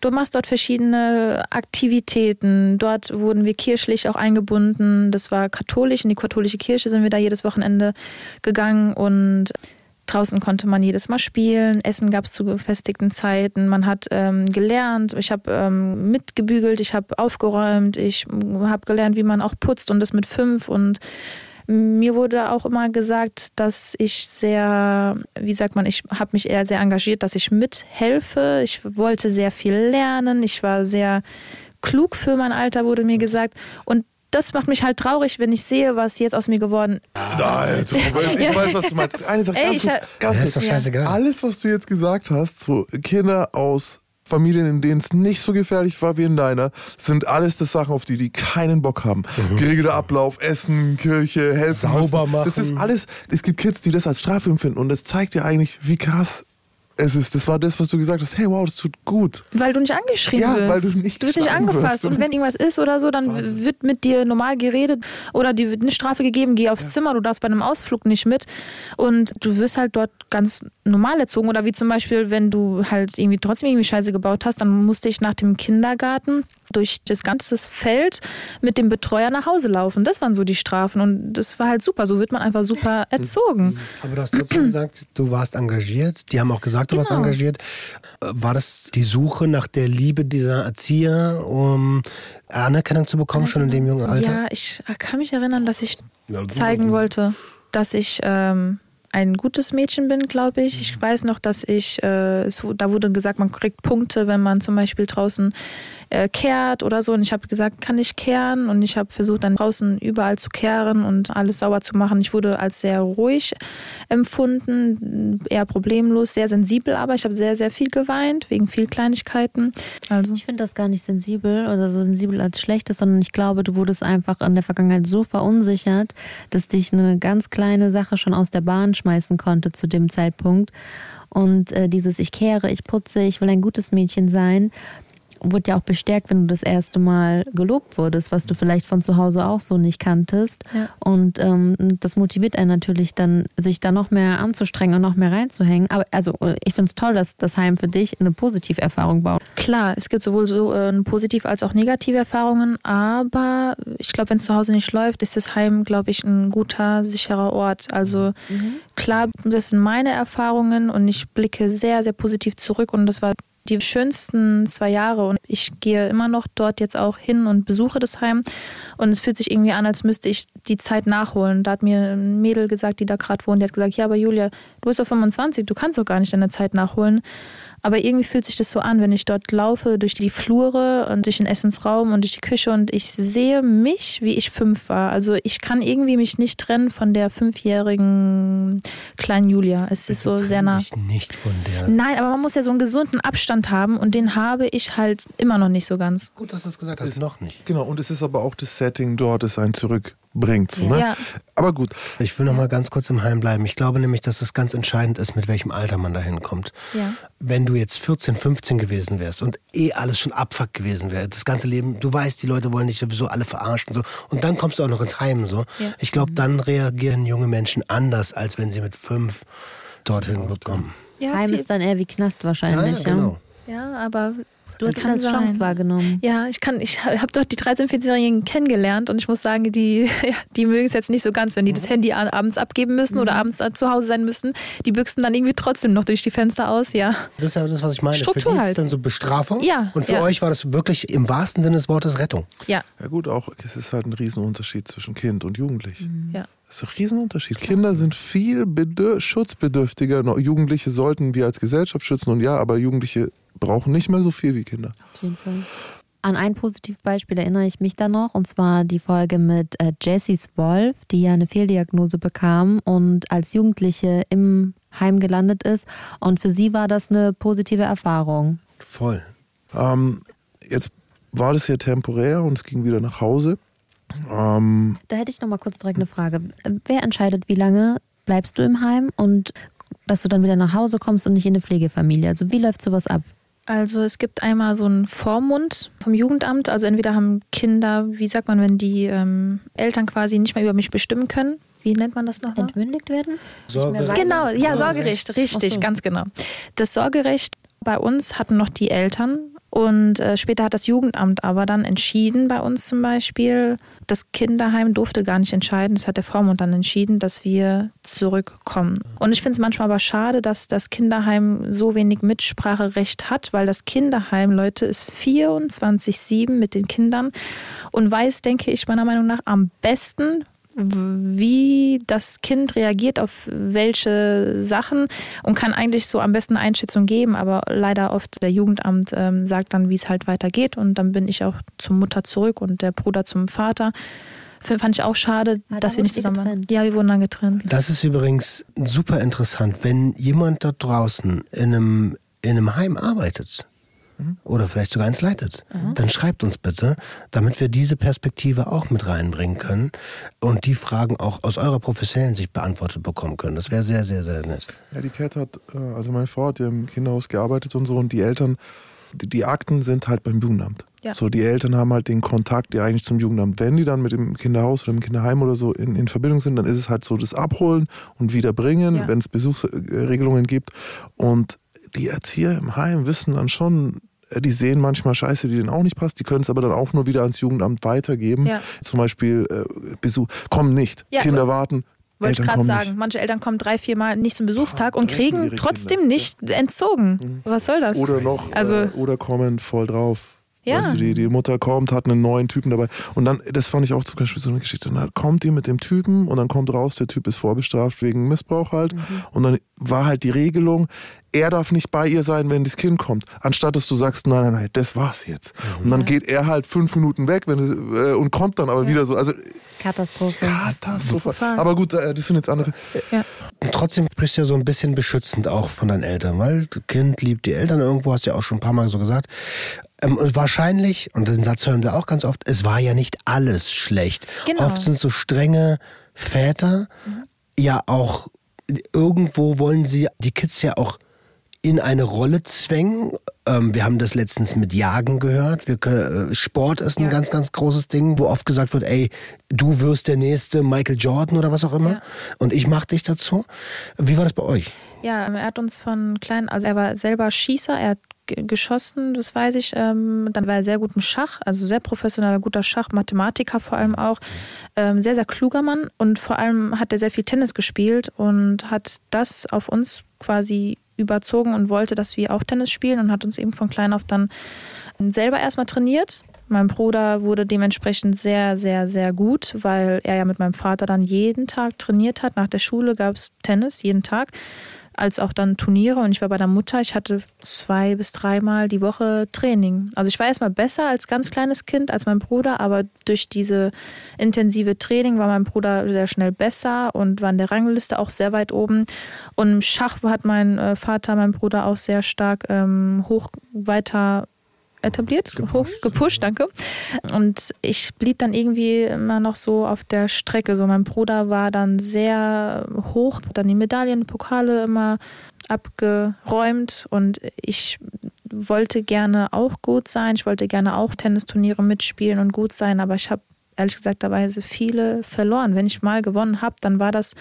du machst dort verschiedene Aktivitäten. Dort wurden wir kirchlich auch eingebunden. Das war katholisch. In die katholische Kirche sind wir da jedes Wochenende gegangen und Draußen konnte man jedes Mal spielen, Essen gab es zu gefestigten Zeiten, man hat ähm, gelernt, ich habe ähm, mitgebügelt, ich habe aufgeräumt, ich habe gelernt, wie man auch putzt und das mit fünf und mir wurde auch immer gesagt, dass ich sehr, wie sagt man, ich habe mich eher sehr engagiert, dass ich mithelfe. Ich wollte sehr viel lernen. Ich war sehr klug für mein Alter, wurde mir gesagt. Und das macht mich halt traurig, wenn ich sehe, was jetzt aus mir geworden ist. Nein, ich weiß, was du meinst. Eine Sache, Ey, ganz, ich kurz, ganz Ja, kurz. ist doch scheißegal. Alles, was du jetzt gesagt hast, so Kinder aus Familien, in denen es nicht so gefährlich war wie in deiner, sind alles das Sachen, auf die die keinen Bock haben. Geregelter Ablauf, Essen, Kirche, helfen Sauber müssen. Das ist machen. alles, es gibt Kids, die das als Strafe empfinden und das zeigt dir eigentlich, wie krass es ist. Das war das, was du gesagt hast. Hey, wow, das tut gut. Weil du nicht angeschrien Ja, wirst. weil du nicht du wirst nicht angefasst. wirst. Und wenn irgendwas ist oder so, dann wird mit dir normal geredet oder dir wird eine Strafe gegeben, geh aufs Zimmer, du darfst bei einem Ausflug nicht mit. Und du wirst halt dort ganz normal erzogen. Oder wie zum Beispiel, wenn du halt irgendwie trotzdem irgendwie Scheiße gebaut hast, dann musste ich nach dem Kindergarten durch das ganze Feld mit dem Betreuer nach Hause laufen. Das waren so die Strafen. Und das war halt super. So wird man einfach super erzogen. Aber du hast trotzdem gesagt, du warst engagiert. Die haben auch gesagt, du warst Genau. engagiert. Äh, War das die Suche nach der Liebe dieser Erzieher, um Anerkennung zu bekommen, schon in dem jungen Alter? Ja, ich kann mich erinnern, dass ich zeigen also- wollte, dass ich ähm, ein gutes Mädchen bin, glaube ich. Ich weiß noch, dass ich, äh, es, da wurde gesagt, man kriegt Punkte, wenn man zum Beispiel draußen äh, kehrt oder so. Und ich habe gesagt, kann ich kehren? Und ich habe versucht, dann draußen überall zu kehren und alles sauber zu machen. Ich wurde als sehr ruhig empfunden, eher problemlos, sehr sensibel, aber ich habe sehr, sehr viel geweint, wegen viel Kleinigkeiten. Also. Ich finde das gar nicht sensibel oder so sensibel als schlechtes, sondern ich glaube, du wurdest einfach in der Vergangenheit so verunsichert, dass dich eine ganz kleine Sache schon aus der Bahn schmeißen konnte zu dem Zeitpunkt. Und äh, dieses Ich kehre, ich putze, ich will ein gutes Mädchen sein, wurde ja auch bestärkt, wenn du das erste Mal gelobt wurdest, was du vielleicht von zu Hause auch so nicht kanntest. Ja. Und ähm, das motiviert einen natürlich dann, sich da noch mehr anzustrengen und noch mehr reinzuhängen. Aber also ich finde es toll, dass das Heim für dich eine Positiverfahrung baut. Klar, es gibt sowohl so äh, positive als auch negative Erfahrungen, aber ich glaube, wenn es zu Hause nicht läuft, ist das Heim, glaube ich, ein guter, sicherer Ort. Also klar, das sind meine Erfahrungen und ich blicke sehr, sehr positiv zurück und das war die schönsten zwei Jahre und ich gehe immer noch dort jetzt auch hin und besuche das Heim und es fühlt sich irgendwie an, als müsste ich die Zeit nachholen. Da hat mir ein Mädel gesagt, die da gerade wohnt, die hat gesagt, ja, aber Julia, du bist doch 25, du kannst doch gar nicht deine Zeit nachholen. Aber irgendwie fühlt sich das so an, wenn ich dort laufe, durch die Flure und durch den Essensraum und durch die Küche und ich sehe mich, wie ich fünf war. Also ich kann irgendwie mich nicht trennen von der fünfjährigen kleinen Julia. Es ist so Trenn sehr nah. dich nicht von der. Nein, aber man muss ja so einen gesunden Abstand haben und den habe ich halt immer noch nicht so ganz. Gut, dass du es gesagt hast, noch nicht. Genau, und es ist aber auch das Setting dort, das einen zurückbringt. So, ne? Ja. Aber gut, Ich will noch mal ganz kurz im Heim bleiben. Ich glaube nämlich, dass es ganz entscheidend ist, mit welchem Alter man da hinkommt. Ja. Wenn du jetzt 14, 15 gewesen wärst und eh alles schon abfuck gewesen wäre, das ganze Leben, du weißt, die Leute wollen dich sowieso alle verarschen so und dann kommst du auch noch ins Heim so. Ja. Ich glaube, dann reagieren junge Menschen anders, als wenn sie mit fünf dorthin bekommen. Ja, Heim ist dann eher wie Knast wahrscheinlich. ja, genau. ja aber Du hast es als Chance sein. wahrgenommen. Ja, ich kann, ich habe dort die 13-, 14-Jährigen kennengelernt und ich muss sagen, die, ja, die mögen es jetzt nicht so ganz, wenn die das Handy a- abends abgeben müssen oder abends äh, zu Hause sein müssen. Die büchsen dann irgendwie trotzdem noch durch die Fenster aus, ja. Das ist ja das, was ich meine. Struktur für die ist halt. dann so Bestrafung. Ja, Und für ja. euch war das wirklich im wahrsten Sinne des Wortes Rettung. Ja, ja gut, auch es ist halt ein Riesenunterschied zwischen Kind und Jugendlich. ja. Das ist ein Riesenunterschied. Kinder sind viel bedür- schutzbedürftiger. Jugendliche sollten wir als Gesellschaft schützen und ja, aber Jugendliche brauchen nicht mehr so viel wie Kinder. Auf jeden Fall. An ein Positivbeispiel erinnere ich mich da noch, und zwar die Folge mit äh, Jessys Wolf, die ja eine Fehldiagnose bekam und als Jugendliche im Heim gelandet ist. Und für sie war das eine positive Erfahrung. Voll. Ähm, jetzt war das ja temporär und es ging wieder nach Hause. Ähm, Da hätte ich noch mal kurz direkt eine Frage. Wer entscheidet, wie lange bleibst du im Heim und dass du dann wieder nach Hause kommst und nicht in eine Pflegefamilie? Also wie läuft sowas ab? Also es gibt einmal so einen Vormund vom Jugendamt. Also entweder haben Kinder, wie sagt man, wenn die ähm, Eltern quasi nicht mehr über mich bestimmen können. Wie nennt man das nochmal? Entmündigt werden? Sorgerecht. Genau, ja, Sorgerecht. Richtig, so. ganz genau. Das Sorgerecht bei uns hatten noch die Eltern Und äh, später hat das Jugendamt aber dann entschieden, bei uns zum Beispiel, das Kinderheim durfte gar nicht entscheiden. Das hat der Vormund dann entschieden, dass wir zurückkommen. Und ich finde es manchmal aber schade, dass das Kinderheim so wenig Mitspracherecht hat, weil das Kinderheim, Leute, ist 24-7 mit den Kindern und weiß, denke ich, meiner Meinung nach am besten, wie das Kind reagiert auf welche Sachen und kann eigentlich so am besten Einschätzung geben, aber leider oft der Jugendamt ähm, sagt dann, wie es halt weitergeht und dann bin ich auch zur Mutter zurück und der Bruder zum Vater. Fand ich auch schade, Ah, dass da wir nicht zusammen waren. getrennt. Ja, wir wurden dann getrennt. Das ist übrigens super interessant, wenn jemand da draußen in einem, in einem Heim arbeitet oder vielleicht sogar eins leitet, dann schreibt uns bitte, damit wir diese Perspektive auch mit reinbringen können und die Fragen auch aus eurer professionellen Sicht beantwortet bekommen können. Das wäre sehr, sehr, sehr nett. Ja, die Cat hat, äh, also meine Frau hat ja im Kinderhaus gearbeitet und so und die Eltern, die, Akten sind halt beim Jugendamt. Ja. So, die Eltern haben halt den Kontakt ja eigentlich zum Jugendamt. Wenn die dann mit dem Kinderhaus oder dem Kinderheim oder so in, in Verbindung sind, dann ist es halt so das Abholen und Wiederbringen, Ja. wenn es Besuchsregelungen gibt. Und die Erzieher im Heim wissen dann schon, die sehen manchmal Scheiße, die denen auch nicht passt. Die können es aber dann auch nur wieder ans Jugendamt weitergeben. Ja. Zum Beispiel äh, Besuch, kommen nicht, Ja, Kinder warten. Wollte ich gerade sagen, nicht. manche Eltern kommen drei, vier Mal nicht zum Besuchstag und direkt kriegen trotzdem Kinder. nicht entzogen. Was soll das? Oder noch, Also- äh, oder kommen voll drauf. Ja. Weißt du, die, die Mutter kommt, hat einen neuen Typen dabei. Und dann, das fand ich auch zum Beispiel so eine Geschichte. Dann kommt die mit dem Typen und dann kommt raus, der Typ ist vorbestraft wegen Missbrauch halt. Und dann war halt die Regelung, er darf nicht bei ihr sein, wenn das Kind kommt. Anstatt dass du sagst, nein, nein, nein, das war's jetzt. Und dann geht er halt fünf Minuten weg wenn, äh, und kommt dann aber wieder so. Also Katastrophe. Katastrophe. Aber gut, äh, das sind jetzt andere. Und trotzdem sprichst du ja so ein bisschen beschützend auch von deinen Eltern, weil das Kind liebt die Eltern irgendwo, hast du ja auch schon ein paar Mal so gesagt. Ähm, und wahrscheinlich, und den Satz hören wir auch ganz oft, es war ja nicht alles schlecht. Genau. Oft sind so strenge Väter ja auch, irgendwo wollen sie die Kids ja auch in eine Rolle zwängen. Ähm, wir haben das letztens mit Jagen gehört. Wir, können- äh, Sport ist ein Ja. ganz, ganz großes Ding, wo oft gesagt wird, ey, du wirst der nächste Michael Jordan oder was auch immer. Ja. Und ich mach dich dazu. Wie war das bei euch? Ja, er hat uns von klein, also er war selber Schießer, er hat ge- geschossen, das weiß ich. Ähm, dann war er sehr gut im Schach, also sehr professioneller, guter Schach, Mathematiker vor allem auch. Ähm, sehr, sehr kluger Mann und vor allem hat er sehr viel Tennis gespielt und hat das auf uns quasi überzogen und wollte, dass wir auch Tennis spielen und hat uns eben von klein auf dann selber erstmal trainiert. Mein Bruder wurde dementsprechend sehr, sehr, sehr gut, weil er ja mit meinem Vater dann jeden Tag trainiert hat. Nach der Schule gab es Tennis jeden Tag, als auch dann Turniere. Und ich war bei der Mutter. Ich hatte zwei bis dreimal die Woche Training. Also ich war erstmal besser als ganz kleines Kind, als mein Bruder, aber durch diese intensive Training war mein Bruder sehr schnell besser und war in der Rangliste auch sehr weit oben. Und im Schach hat mein äh, Vater, mein Bruder auch sehr stark ähm, hoch weiter etabliert, hoch, gepusht, danke. Und ich blieb dann irgendwie immer noch so auf der Strecke. So mein Bruder war dann sehr hoch, hat dann die Medaillen, Pokale immer abgeräumt und ich wollte gerne auch gut sein. Ich wollte gerne auch Tennisturniere mitspielen und gut sein, aber ich habe ehrlich gesagt dabei viele verloren. Wenn ich mal gewonnen habe, dann war das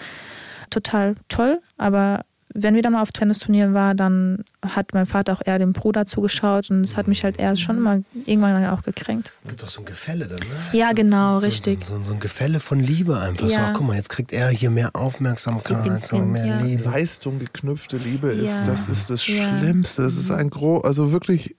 total toll, aber wenn wir dann mal auf Tennisturnieren waren, dann hat mein Vater auch eher dem Bruder zugeschaut und es hat mich halt erst schon immer irgendwann auch gekränkt. Gibt doch so ein Gefälle dann, ne? Ja, genau, so, richtig. So, so, so ein Gefälle von Liebe einfach. So, Ja. ach, guck mal, jetzt kriegt er hier mehr Aufmerksamkeit, so mehr Ja. Liebe. Leistung geknüpfte Liebe ist, Ja. das ist das Ja. Mhm. Schlimmste. Das ist ein gro, also wirklich.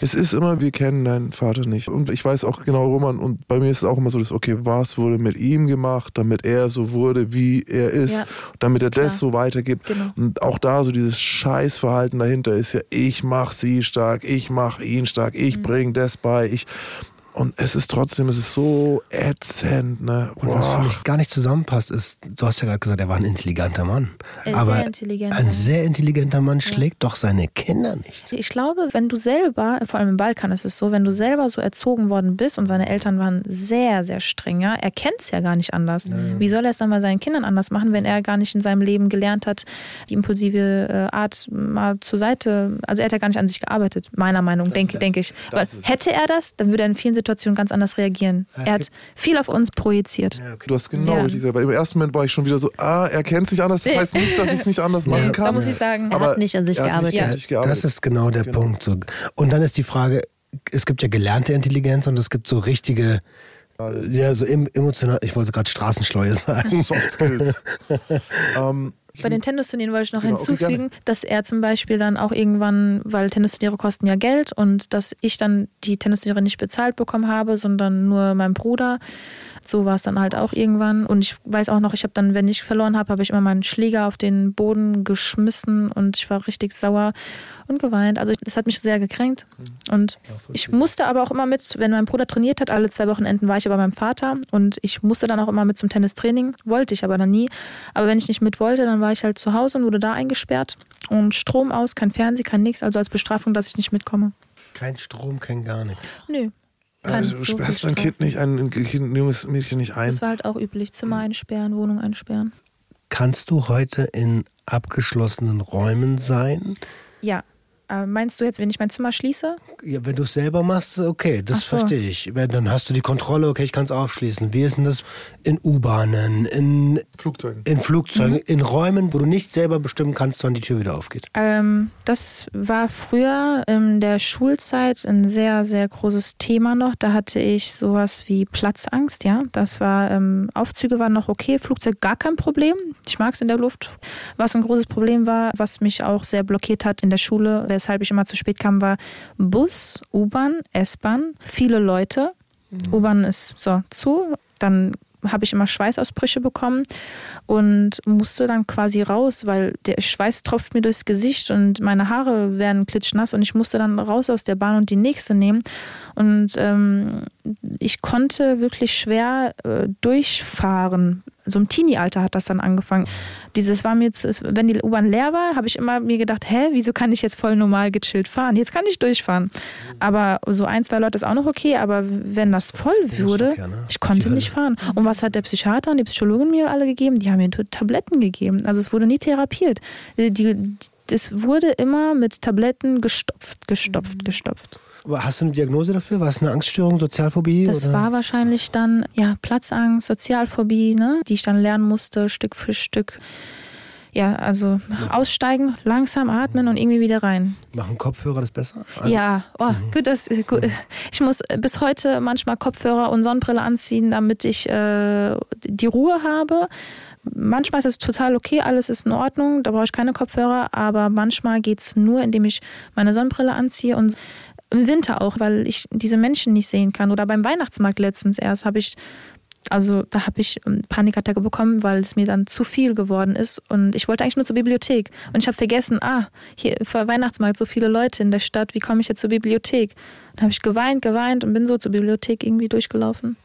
Es ist immer, wir kennen deinen Vater nicht. Und ich weiß auch genau, Roman, und bei mir ist es auch immer so, dass, okay, was wurde mit ihm gemacht, damit er so wurde, wie er ist, Ja. damit er Klar. das so weitergibt. Genau. Und auch da so dieses Scheißverhalten dahinter ist ja, ich mach sie stark, ich mach ihn stark, ich Mhm. bring das bei, ich. Und es ist trotzdem, es ist so ätzend, ne? Und was für mich gar nicht zusammenpasst, ist, du hast ja gerade gesagt, er war ein intelligenter Mann. Ein Aber sehr intelligenter. ein sehr intelligenter Mann schlägt doch seine Kinder nicht. Ich glaube, wenn du selber, vor allem im Balkan ist es so, wenn du selber so erzogen worden bist und seine Eltern waren sehr, sehr streng, ja, er kennt es ja gar nicht anders. Wie soll er es dann bei seinen Kindern anders machen, wenn er gar nicht in seinem Leben gelernt hat, die impulsive äh, Art mal zur Seite, also er hat ja gar nicht an sich gearbeitet, meiner Meinung, denke, denke ich. Weil hätte er das, dann würde er in vielen Situationen ganz anders reagieren. Ja, er hat viel auf uns projiziert. Ja, okay. Du hast genau Ja. richtig gesagt. Weil Im ersten Moment war ich schon wieder so, ah, er kennt sich anders. Das heißt nicht, dass ich es nicht anders machen Ja. kann. Da muss ich sagen, Er Aber hat nicht an sich er hat nicht gearbeitet. an sich gearbeitet. Das ist genau der Genau. Punkt. So. Und dann ist die Frage, es gibt ja gelernte Intelligenz und es gibt so richtige, ja, so em- emotional, ich wollte gerade Straßenschleue sagen. Soft Skills. ähm, Bei den Tennisturnieren wollte ich noch Genau, okay, hinzufügen, dass er zum Beispiel dann auch irgendwann, weil Tennisturniere kosten ja Geld und dass ich dann die Tennisturniere nicht bezahlt bekommen habe, sondern nur mein Bruder. So war es dann halt auch irgendwann. Und ich weiß auch noch, ich habe dann, wenn ich verloren habe, habe ich immer meinen Schläger auf den Boden geschmissen und ich war richtig sauer und geweint. Also das hat mich sehr gekränkt. Und ich musste aber auch immer mit, wenn mein Bruder trainiert hat, alle zwei Wochenenden war ich aber bei meinem Vater und ich musste dann auch immer mit zum Tennistraining, wollte ich aber dann nie. Aber wenn ich nicht mit wollte, dann war ich halt zu Hause und wurde da eingesperrt und Strom aus, kein Fernsehen, kein nichts, also als Bestrafung, dass ich nicht mitkomme. Kein Strom, kein gar nichts. Nö. Also, du so viel sperrst ein. Kind nicht, ein, ein, kind, ein junges Mädchen nicht ein. Das war halt auch üblich. Zimmer einsperren, Wohnung einsperren. Kannst du heute in abgeschlossenen Räumen sein? Ja. Äh, meinst du jetzt, wenn ich mein Zimmer schließe? Ja, wenn du es selber machst, okay, das so. verstehe ich. Dann hast du die Kontrolle, okay, ich kann es aufschließen. Wie ist denn das in U-Bahnen, in, Flugzeugen. in Flugzeugen, Mhm. in Räumen, wo du nicht selber bestimmen kannst, wann die Tür wieder aufgeht? Ähm, das war früher in der Schulzeit ein sehr, sehr großes Thema noch. Da hatte ich sowas wie Platzangst, ja. Das war, ähm, Aufzüge waren noch okay, Flugzeug gar kein Problem. Ich mag es in der Luft. Was ein großes Problem war, was mich auch sehr blockiert hat in der Schule, weshalb ich immer zu spät kam, war Bus, U-Bahn, S-Bahn, viele Leute. U-Bahn ist so zu, dann habe ich immer Schweißausbrüche bekommen und musste dann quasi raus, weil der Schweiß tropft mir durchs Gesicht und meine Haare werden klitschnass und ich musste dann raus aus der Bahn und die nächste nehmen. Und ähm, ich konnte wirklich schwer äh, durchfahren. So im Teenie-Alter hat das dann angefangen. Dieses war mir, zu, es- wenn die U-Bahn leer war, habe ich immer mir gedacht, hä, wieso kann ich jetzt voll normal gechillt fahren? Jetzt kann ich durchfahren. Aber so ein, zwei Leute ist auch noch okay, aber wenn das voll würde, ne? ich konnte nicht fahren. Und was hat der Psychiater und die Psychologin mir alle gegeben? Die haben mir Tabletten gegeben. Also es wurde nie therapiert. Die, die, das wurde immer mit Tabletten gestopft, gestopft, gestopft. Hast du eine Diagnose dafür? War es eine Angststörung, Sozialphobie? Das oder? war wahrscheinlich dann ja Platzangst, Sozialphobie, ne, die ich dann lernen musste, Stück für Stück. Ja, also aussteigen, langsam atmen und irgendwie wieder rein. Machen Kopfhörer das besser? Also, ja, oh, gut, das, gut. Ich muss bis heute manchmal Kopfhörer und Sonnenbrille anziehen, damit ich äh, die Ruhe habe. Manchmal ist es total okay, alles ist in Ordnung, da brauche ich keine Kopfhörer, aber manchmal geht es nur, indem ich meine Sonnenbrille anziehe und im Winter auch, weil ich diese Menschen nicht sehen kann. Oder beim Weihnachtsmarkt letztens erst habe ich, also da habe ich ähm, Panikattacke bekommen, weil es mir dann zu viel geworden ist. Und ich wollte eigentlich nur zur Bibliothek. Und ich habe vergessen, ah, hier vor Weihnachtsmarkt so viele Leute in der Stadt, wie komme ich jetzt zur Bibliothek? Dann habe ich geweint, geweint und bin so zur Bibliothek irgendwie durchgelaufen.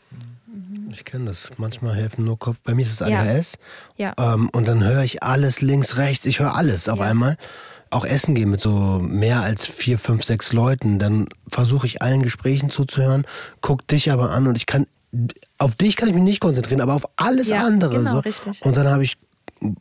Ich kenne das. Manchmal helfen nur Kopf. Bei mir ist es Ja. ADHS. Ja. Ähm, und dann höre ich alles links, rechts. Ich höre alles auf Ja. einmal. Auch essen gehen mit so mehr als vier, fünf, sechs Leuten. Dann versuche ich allen Gesprächen zuzuhören, guck dich aber an und ich kann, auf dich kann ich mich nicht konzentrieren, aber auf alles Ja, andere. genau, so. richtig. Und dann habe ich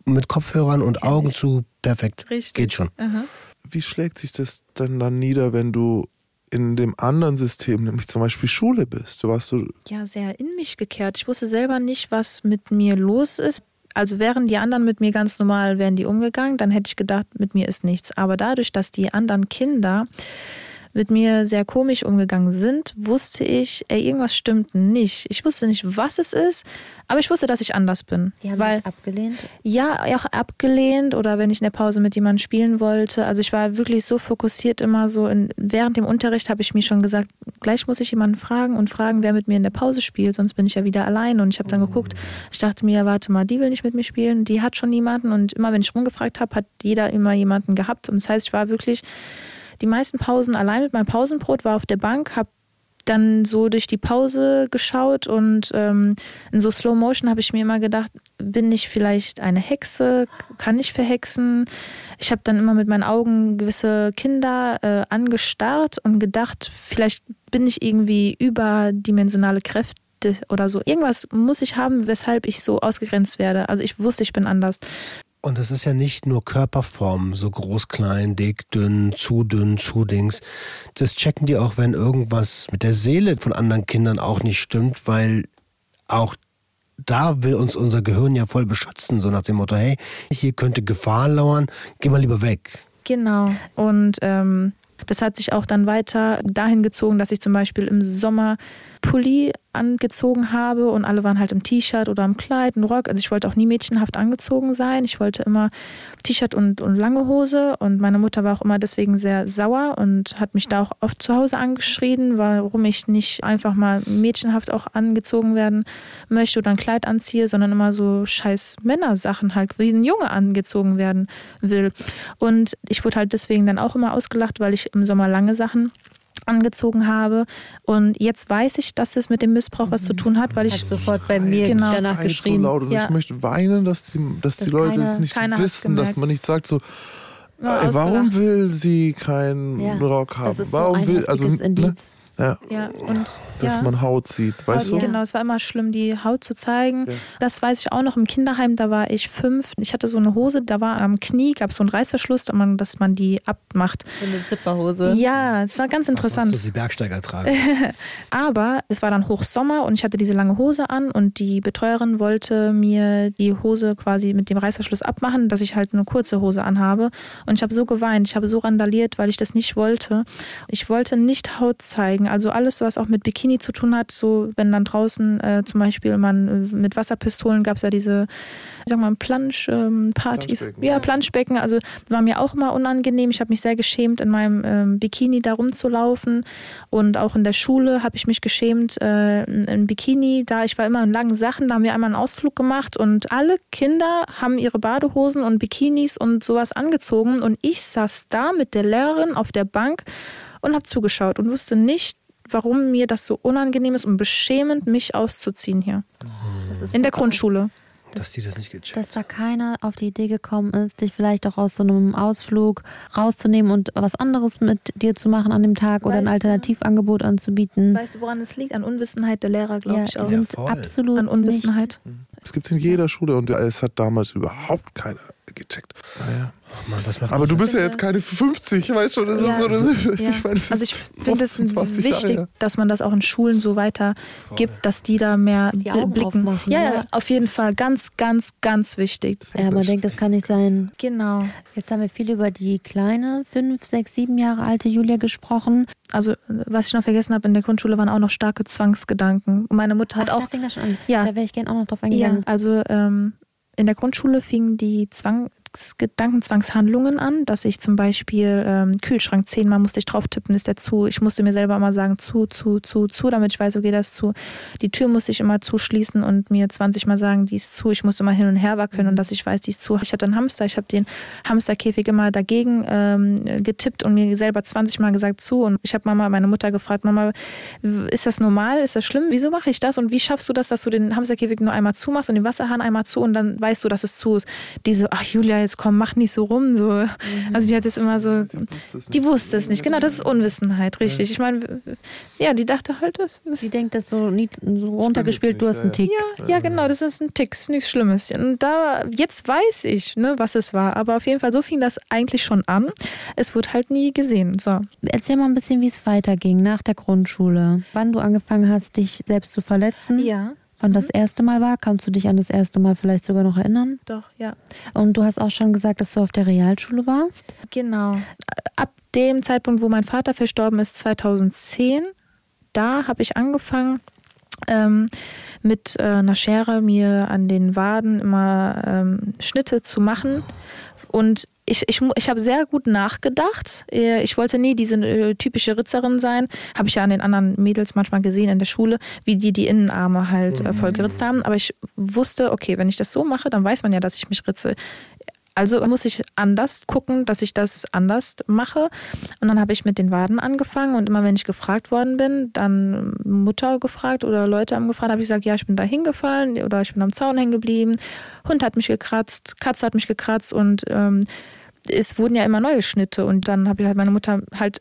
mit Kopfhörern und Kenn Augen zu, perfekt. Richtig. Geht schon. Aha. Wie schlägt sich das denn dann nieder, wenn du in dem anderen System, nämlich zum Beispiel Schule bist? Du warst so, ja sehr in mich gekehrt. Ich wusste selber nicht, was mit mir los ist. Also wären die anderen mit mir ganz normal, wären die umgegangen, dann hätte ich gedacht, mit mir ist nichts. Aber dadurch, dass die anderen Kinder mit mir sehr komisch umgegangen sind, wusste ich, ey, irgendwas stimmt nicht. Ich wusste nicht, was es ist, aber ich wusste, dass ich anders bin. Die haben weil abgelehnt. ja, auch abgelehnt oder wenn ich in der Pause mit jemandem spielen wollte. Also ich war wirklich so fokussiert immer so. In, während dem Unterricht habe ich mir schon gesagt, gleich muss ich jemanden fragen und fragen, wer mit mir in der Pause spielt, sonst bin ich ja wieder allein. Und ich habe dann geguckt, ich dachte mir, warte mal, die will nicht mit mir spielen, die hat schon niemanden. Und immer wenn ich rumgefragt habe, hat jeder immer jemanden gehabt. Und das heißt, ich war wirklich die meisten Pausen allein mit meinem Pausenbrot, war auf der Bank, habe dann so durch die Pause geschaut und ähm, in so Slow Motion habe ich mir immer gedacht, bin ich vielleicht eine Hexe? Kann ich verhexen? Ich habe dann immer mit meinen Augen gewisse Kinder äh, angestarrt und gedacht, vielleicht bin ich irgendwie überdimensionale Kräfte oder so. Irgendwas muss ich haben, weshalb ich so ausgegrenzt werde. Also ich wusste, ich bin anders. Und es ist ja nicht nur Körperform, so groß, klein, dick, dünn, zu dünn, zu dings. Das checken die auch, wenn irgendwas mit der Seele von anderen Kindern auch nicht stimmt, weil auch da will uns unser Gehirn ja voll beschützen, so nach dem Motto, hey, hier könnte Gefahr lauern, geh mal lieber weg. Genau. Und ähm, das hat sich auch dann weiter dahin gezogen, dass ich zum Beispiel im Sommer Pulli angezogen habe und alle waren halt im T-Shirt oder im Kleid, im Rock. Also ich wollte auch nie mädchenhaft angezogen sein. Ich wollte immer T-Shirt und, und lange Hose und meine Mutter war auch immer deswegen sehr sauer und hat mich da auch oft zu Hause angeschrien, warum ich nicht einfach mal mädchenhaft auch angezogen werden möchte oder ein Kleid anziehe, sondern immer so scheiß Männersachen halt wie ein Junge angezogen werden will. Und ich wurde halt deswegen dann auch immer ausgelacht, weil ich im Sommer lange Sachen angezogen habe. Und jetzt weiß ich, dass es mit dem Missbrauch was zu mhm. tun hat, weil ich hat sofort bei mir genau. danach geschrien. So laut und ja. ich möchte weinen, dass die, dass das die Leute keine, es nicht wissen, dass man nicht sagt so, ja, warum will sie keinen ja, Rock haben? warum so will also ne? Ja. ja und, Dass ja. man Haut sieht, weißt ja. du? Genau, es war immer schlimm, die Haut zu zeigen. Ja. Das weiß ich auch noch im Kinderheim, da war ich fünf. Ich hatte so eine Hose, da war am Knie, gab es so einen Reißverschluss, dass man die abmacht. So eine Zipperhose. Ja, es war ganz interessant. Was die Bergsteiger tragen. Aber es war dann Hochsommer und ich hatte diese lange Hose an und die Betreuerin wollte mir die Hose quasi mit dem Reißverschluss abmachen, dass ich halt eine kurze Hose anhabe. Und ich habe so geweint, ich habe so randaliert, weil ich das nicht wollte. Ich wollte nicht Haut zeigen, also alles, was auch auch mit Bikini zu tun hat. So, wenn dann draußen äh, zum Beispiel man äh, mit Wasserpistolen gab es ja diese, ich sag mal, Planschpartys. Ähm, ja, Planschbecken. Also war mir auch immer unangenehm. Ich habe mich sehr geschämt, in meinem ähm, Bikini da rumzulaufen. Und auch in der Schule habe ich mich geschämt, äh, in Bikini. Da ich war immer in langen Sachen, da haben wir einmal einen Ausflug gemacht und alle Kinder haben ihre Badehosen und Bikinis und sowas angezogen. Und ich saß da mit der Lehrerin auf der Bank und habe zugeschaut und wusste nicht, warum mir das so unangenehm ist und beschämend, mich auszuziehen hier. In der Grundschule. Dass die das nicht gecheckt Dass da keiner auf die Idee gekommen ist, dich vielleicht auch aus so einem Ausflug rauszunehmen und was anderes mit dir zu machen an dem Tag weißt oder ein Alternativangebot du, anzubieten. Weißt du, woran es liegt? An Unwissenheit der Lehrer, glaube ja, ich auch. Sind ja, absolut An Unwissenheit. Nicht. Es gibt es in jeder Schule und es hat damals überhaupt keiner gecheckt. Naja. Oh Mann, Aber du bist ja jetzt keine 50, weißt schon. Das ja, ist so, das ja. ich meine, das also ich finde es wichtig, Jahre. dass man das auch in Schulen so weiter gibt, dass die da mehr die Augen blicken. Aufmachen, ja, ja, auf jeden Fall. Ganz, ganz, ganz wichtig. Ja, man denkt, das kann nicht sein. Genau. Jetzt haben wir viel über die kleine, fünf, sechs, sieben Jahre alte Julia gesprochen. Also, was ich noch vergessen habe, in der Grundschule waren auch noch starke Zwangsgedanken. meine Mutter hat Ach, auch. Da fing das schon an. Ja. Da wäre ich gerne auch noch drauf eingegangen. Ja, also ähm, in der Grundschule fingen die Zwang, Zwangsgedanken, Zwangshandlungen an, dass ich zum Beispiel ähm, Kühlschrank zehnmal musste ich drauf tippen, ist der zu. Ich musste mir selber immer sagen, zu, zu, zu, zu, damit ich weiß, okay, das zu. Die Tür musste ich immer zuschließen und mir 20 Mal sagen, die ist zu. Ich musste immer hin und her wackeln und dass ich weiß, die ist zu. Ich hatte einen Hamster, ich habe den Hamsterkäfig immer dagegen ähm, getippt und mir selber 20 Mal gesagt, zu. Und ich habe Mama, meine Mutter gefragt, Mama, ist das normal? Ist das schlimm? Wieso mache ich das? Und wie schaffst du das, dass du den Hamsterkäfig nur einmal zumachst und den Wasserhahn einmal zu und dann weißt du, dass es zu ist? Die so, ach Julia, jetzt komm, mach nicht so rum. So. Mhm. Also die hat es immer so, die wusste es nicht. Genau, das ist Unwissenheit, richtig. Ich meine, ja, die dachte halt, das ist. Die denkt das so, nie, so runtergespielt, du hast einen Tick. Ja, ja, genau, das ist ein Tick, ist nichts Schlimmes. Und da, jetzt weiß ich, ne, was es war. Aber auf jeden Fall, so fing das eigentlich schon an. Es wurde halt nie gesehen. So. Erzähl mal ein bisschen, wie es weiterging nach der Grundschule. Wann du angefangen hast, dich selbst zu verletzen. Ja. Wann mhm. das erste Mal war? Kannst du dich an das erste Mal vielleicht sogar noch erinnern? Doch, ja. Und du hast auch schon gesagt, dass du auf der Realschule warst? Genau. Ab dem Zeitpunkt, wo mein Vater verstorben ist, 2010, da habe ich angefangen, ähm, mit äh, einer Schere mir an den Waden immer ähm, Schnitte zu machen. Und ich, ich, ich habe sehr gut nachgedacht. Äh, ich wollte nie diese äh, typische Ritzerin sein. Habe ich ja an den anderen Mädels manchmal gesehen in der Schule, wie die die Innenarme halt äh, voll geritzt haben. Aber ich wusste, okay, wenn ich das so mache, dann weiß man ja, dass ich mich ritze. Also muss ich anders gucken, dass ich das anders mache. Und dann habe ich mit den Waden angefangen und immer wenn ich gefragt worden bin, dann Mutter gefragt oder Leute haben gefragt, habe ich gesagt, ja, ich bin da hingefallen oder ich bin am Zaun hängen geblieben. Hund hat mich gekratzt, Katze hat mich gekratzt und ähm, es wurden ja immer neue Schnitte und dann habe ich halt meine Mutter halt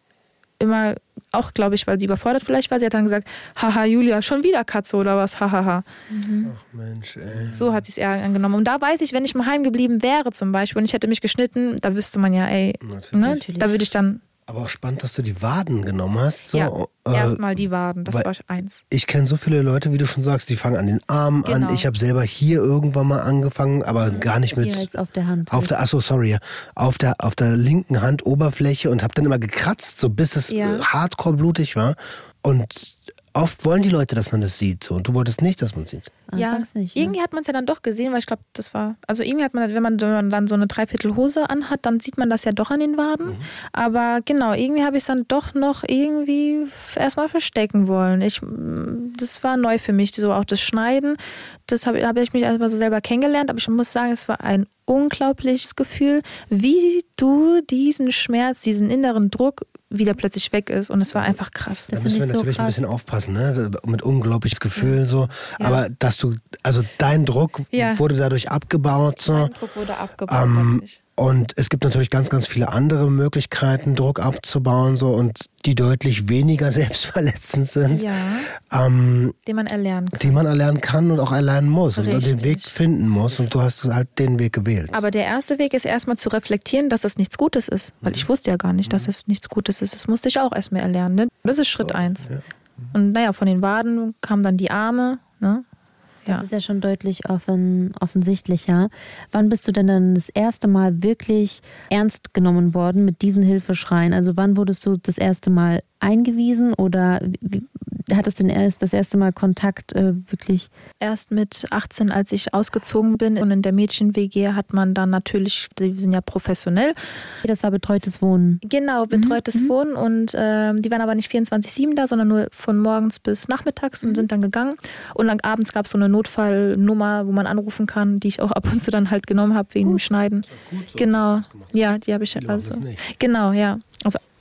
immer auch, glaube ich, weil sie überfordert vielleicht war. Sie hat dann gesagt, haha, Julia, schon wieder Katze oder was, hahaha. Mhm. Ach Mensch, ey. So hat sie es eher angenommen. Und da weiß ich, wenn ich mal heimgeblieben wäre zum Beispiel und ich hätte mich geschnitten, da wüsste man ja, ey, ne? da würde ich dann aber auch spannend, dass du die Waden genommen hast. So, ja, äh, erstmal die Waden, das war eins. Ich kenne so viele Leute, wie du schon sagst, die fangen an den Armen Genau. an. Ich habe selber hier irgendwann mal angefangen, aber gar nicht mit. Hier jetzt auf der Hand. Auf der, achso, sorry, ja. auf der, auf der linken Handoberfläche und habe dann immer gekratzt, so bis es Ja. hardcore blutig war. Und oft wollen die Leute, dass man das sieht. So. Und du wolltest nicht, dass man sieht. Anfangs ja, nicht. ne? irgendwie hat man es ja dann doch gesehen, weil ich glaube, das war, also irgendwie hat man, wenn man, wenn man dann so eine Dreiviertelhose anhat, dann sieht man das ja doch an den Waden. Mhm. Aber genau, irgendwie habe ich es dann doch noch irgendwie erstmal verstecken wollen. Ich, das war neu für mich, so auch das Schneiden. Das habe hab ich mich erstmal so selber kennengelernt, aber ich muss sagen, es war ein unglaubliches Gefühl, wie du diesen Schmerz, diesen inneren Druck wieder plötzlich weg ist. Und es war einfach krass. Da Das müssen wir finde ich so natürlich ein bisschen aufpassen, ne? Mit unglaubliches Gefühl so. Aber dass du, also dein Druck Ja. wurde dadurch abgebaut so. Mein Druck wurde abgebaut. Ähm, dadurch. Und es gibt natürlich ganz, ganz viele andere Möglichkeiten, Druck abzubauen, so und die deutlich weniger selbstverletzend sind, Ja, ähm, den man erlernen kann. die man erlernen kann und auch erlernen muss und Richtig. den Weg finden muss. Und du hast halt den Weg gewählt. Aber der erste Weg ist erstmal zu reflektieren, dass das nichts Gutes ist. Weil ich wusste ja gar nicht, dass das nichts Gutes ist. Das musste ich auch erstmal erlernen. Ne? Das ist Schritt eins. Und naja, von den Waden kamen dann die Arme. Ne? Das Ja. ist ja schon deutlich offen, offensichtlicher. Wann bist du denn dann das erste Mal wirklich ernst genommen worden mit diesen Hilfeschreien? Also wann wurdest du das erste Mal eingewiesen oder wie, hattest denn erst das erste Mal Kontakt äh, wirklich? Erst mit 18, als ich ausgezogen bin und in der Mädchen-WG hat man dann natürlich, die sind ja professionell, Das war betreutes Wohnen. Genau, betreutes Wohnen und ähm, die waren aber nicht 24-7 da, sondern nur von morgens bis nachmittags und sind dann gegangen. Und dann abends gab es so eine Notfallnummer, wo man anrufen kann, die ich auch ab und zu dann halt genommen habe wegen dem Schneiden. genau, ja, die habe ich Viele also. Genau, ja.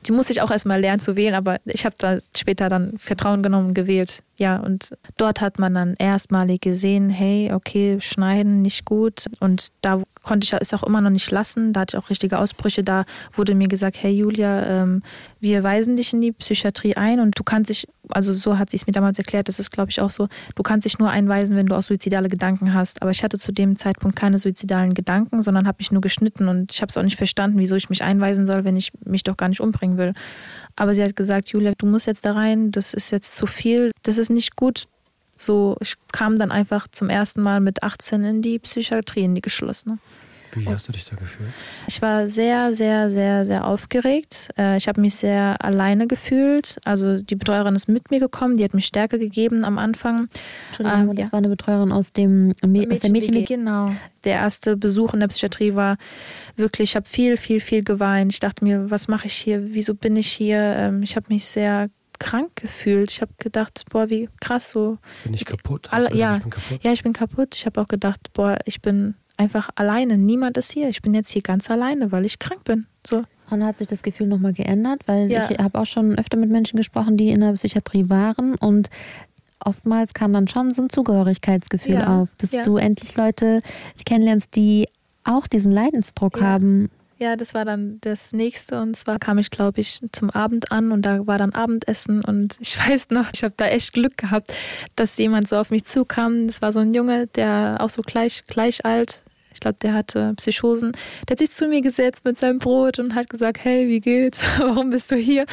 Die musste ich auch erstmal lernen zu wählen, aber ich habe da später dann Vertrauen genommen und gewählt. Ja, und dort hat man dann erstmalig gesehen, hey, okay, schneiden nicht gut. Und da konnte ich es auch immer noch nicht lassen. Da hatte ich auch richtige Ausbrüche. Da wurde mir gesagt, hey Julia, ähm, wir weisen dich in die Psychiatrie ein und du kannst dich, also so hat sie es mir damals erklärt, das ist glaube ich auch so, du kannst dich nur einweisen, wenn du auch suizidale Gedanken hast. Aber ich hatte zu dem Zeitpunkt keine suizidalen Gedanken, sondern habe mich nur geschnitten und ich habe es auch nicht verstanden, wieso ich mich einweisen soll, wenn ich mich doch gar nicht umbringen will. Aber sie hat gesagt, Julia, du musst jetzt da rein, das ist jetzt zu viel, das ist nicht gut. So, ich kam dann einfach zum ersten Mal mit 18 in die Psychiatrie, in die geschlossene. Wie hast du dich da gefühlt? Ich war sehr, sehr, sehr, sehr aufgeregt. Äh, Ich habe mich sehr alleine gefühlt. Also die Betreuerin ist mit mir gekommen, die hat mir Stärke gegeben am Anfang. Entschuldigung, Ähm, das ja. war eine Betreuerin aus, dem, Mä- aus der Mädchen. Genau. Der erste Besuch in der Psychiatrie war wirklich, ich habe viel, viel, viel geweint. Ich dachte mir, was mache ich hier? Wieso bin ich hier? Ähm, Ich habe mich sehr krank gefühlt. Ich habe gedacht, boah, wie krass so. Bin ich kaputt? Alle, ja, ich bin kaputt? ja, ich bin kaputt. Ich habe auch gedacht, boah, ich bin einfach alleine. Niemand ist hier. Ich bin jetzt hier ganz alleine, weil ich krank bin. So. Und hat sich das Gefühl nochmal geändert? Weil Ja. ich habe auch schon öfter mit Menschen gesprochen, die in der Psychiatrie waren und oftmals kam dann schon so ein Zugehörigkeitsgefühl Ja, auf, dass ja. du endlich Leute kennenlernst, die auch diesen Leidensdruck Ja. haben. Ja, das war dann das nächste und zwar kam ich, glaube ich, zum Abend an und da war dann Abendessen und ich weiß noch, ich habe da echt Glück gehabt, dass jemand so auf mich zukam. Das war so ein Junge, der auch so gleich, gleich alt, ich glaube, der hatte Psychosen. Der hat sich zu mir gesetzt mit seinem Brot und hat gesagt, hey, wie geht's? Warum bist du hier?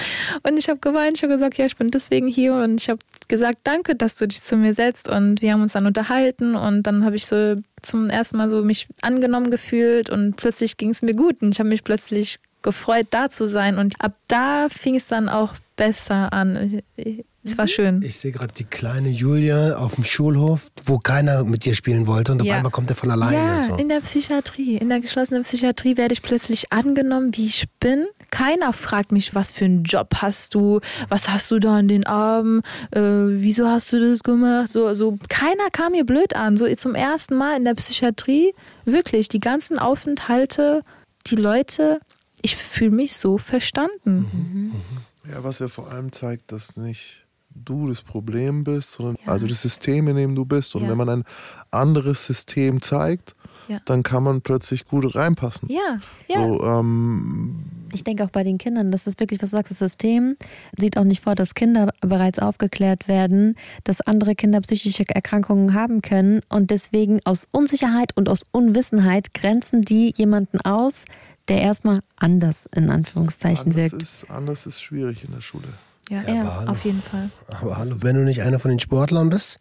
Und ich habe geweint, ich habe gesagt, ja, ich bin deswegen hier und ich habe gesagt, danke, dass du dich zu mir setzt und wir haben uns dann unterhalten und dann habe ich so zum ersten Mal so mich angenommen gefühlt und plötzlich ging es mir gut und ich habe mich plötzlich gefreut, da zu sein und ab da fing es dann auch besser an. Es war schön. Ich sehe gerade die kleine Julia auf dem Schulhof, wo keiner mit dir spielen wollte und auf Ja. einmal kommt er von alleine. Ja, so. in der Psychiatrie. In der geschlossenen Psychiatrie werde ich plötzlich angenommen, wie ich bin. Keiner fragt mich, was für einen Job hast du, was hast du da an den Armen, äh, wieso hast du das gemacht? So, so, keiner kam mir blöd an. So zum ersten Mal in der Psychiatrie, wirklich, die ganzen Aufenthalte, die Leute, ich fühle mich so verstanden. Ja, was ja vor allem zeigt, dass nicht du das Problem bist, sondern also das System, in dem du bist. Und Ja. wenn man ein anderes System zeigt, Ja. dann kann man plötzlich gut reinpassen. Ja, ja. So, ähm, Ich denke auch bei den Kindern, das ist wirklich, was du sagst, das System sieht auch nicht vor, dass Kinder bereits aufgeklärt werden, dass andere Kinder psychische Erkrankungen haben können und deswegen aus Unsicherheit und aus Unwissenheit grenzen die jemanden aus, der erstmal anders in Anführungszeichen anders wirkt. Ist, anders ist schwierig in der Schule. Ja, Ja, ja, auf jeden Fall. Aber hallo, wenn du nicht einer von den Sportlern bist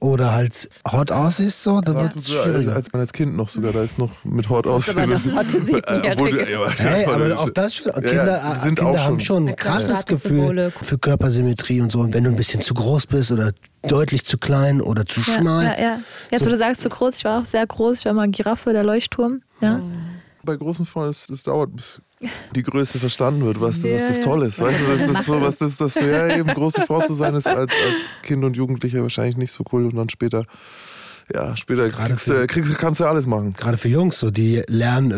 oder halt hot aussiehst, so, dann wird es Ja, schwieriger. als man als Kind noch sogar, da ist noch mit Hot aus. aber Siebenjährige. Hey, aber auch das schon. Kinder, die äh, sind Kinder auch haben schon- ein krasses. Gefühl für Körpersymmetrie und so. Und wenn du ein bisschen zu groß bist oder deutlich zu klein oder zu Ja, schmal, ja, ja. Jetzt, wo du sagst, zu groß, ich war auch sehr groß. Ich war mal Giraffe, der Leuchtturm. Ja. Bei großen Frauen, es, es dauert, bis die Größe verstanden wird, was, was das. Tolle ist. Weißt du, das ist so, was das, das ja, eben große Frau zu sein, ist als, als Kind und Jugendlicher wahrscheinlich nicht so cool und dann später, ja, später Gerade kriegst, für- du- kriegst, kannst du alles machen. gerade für Jungs, so die lernen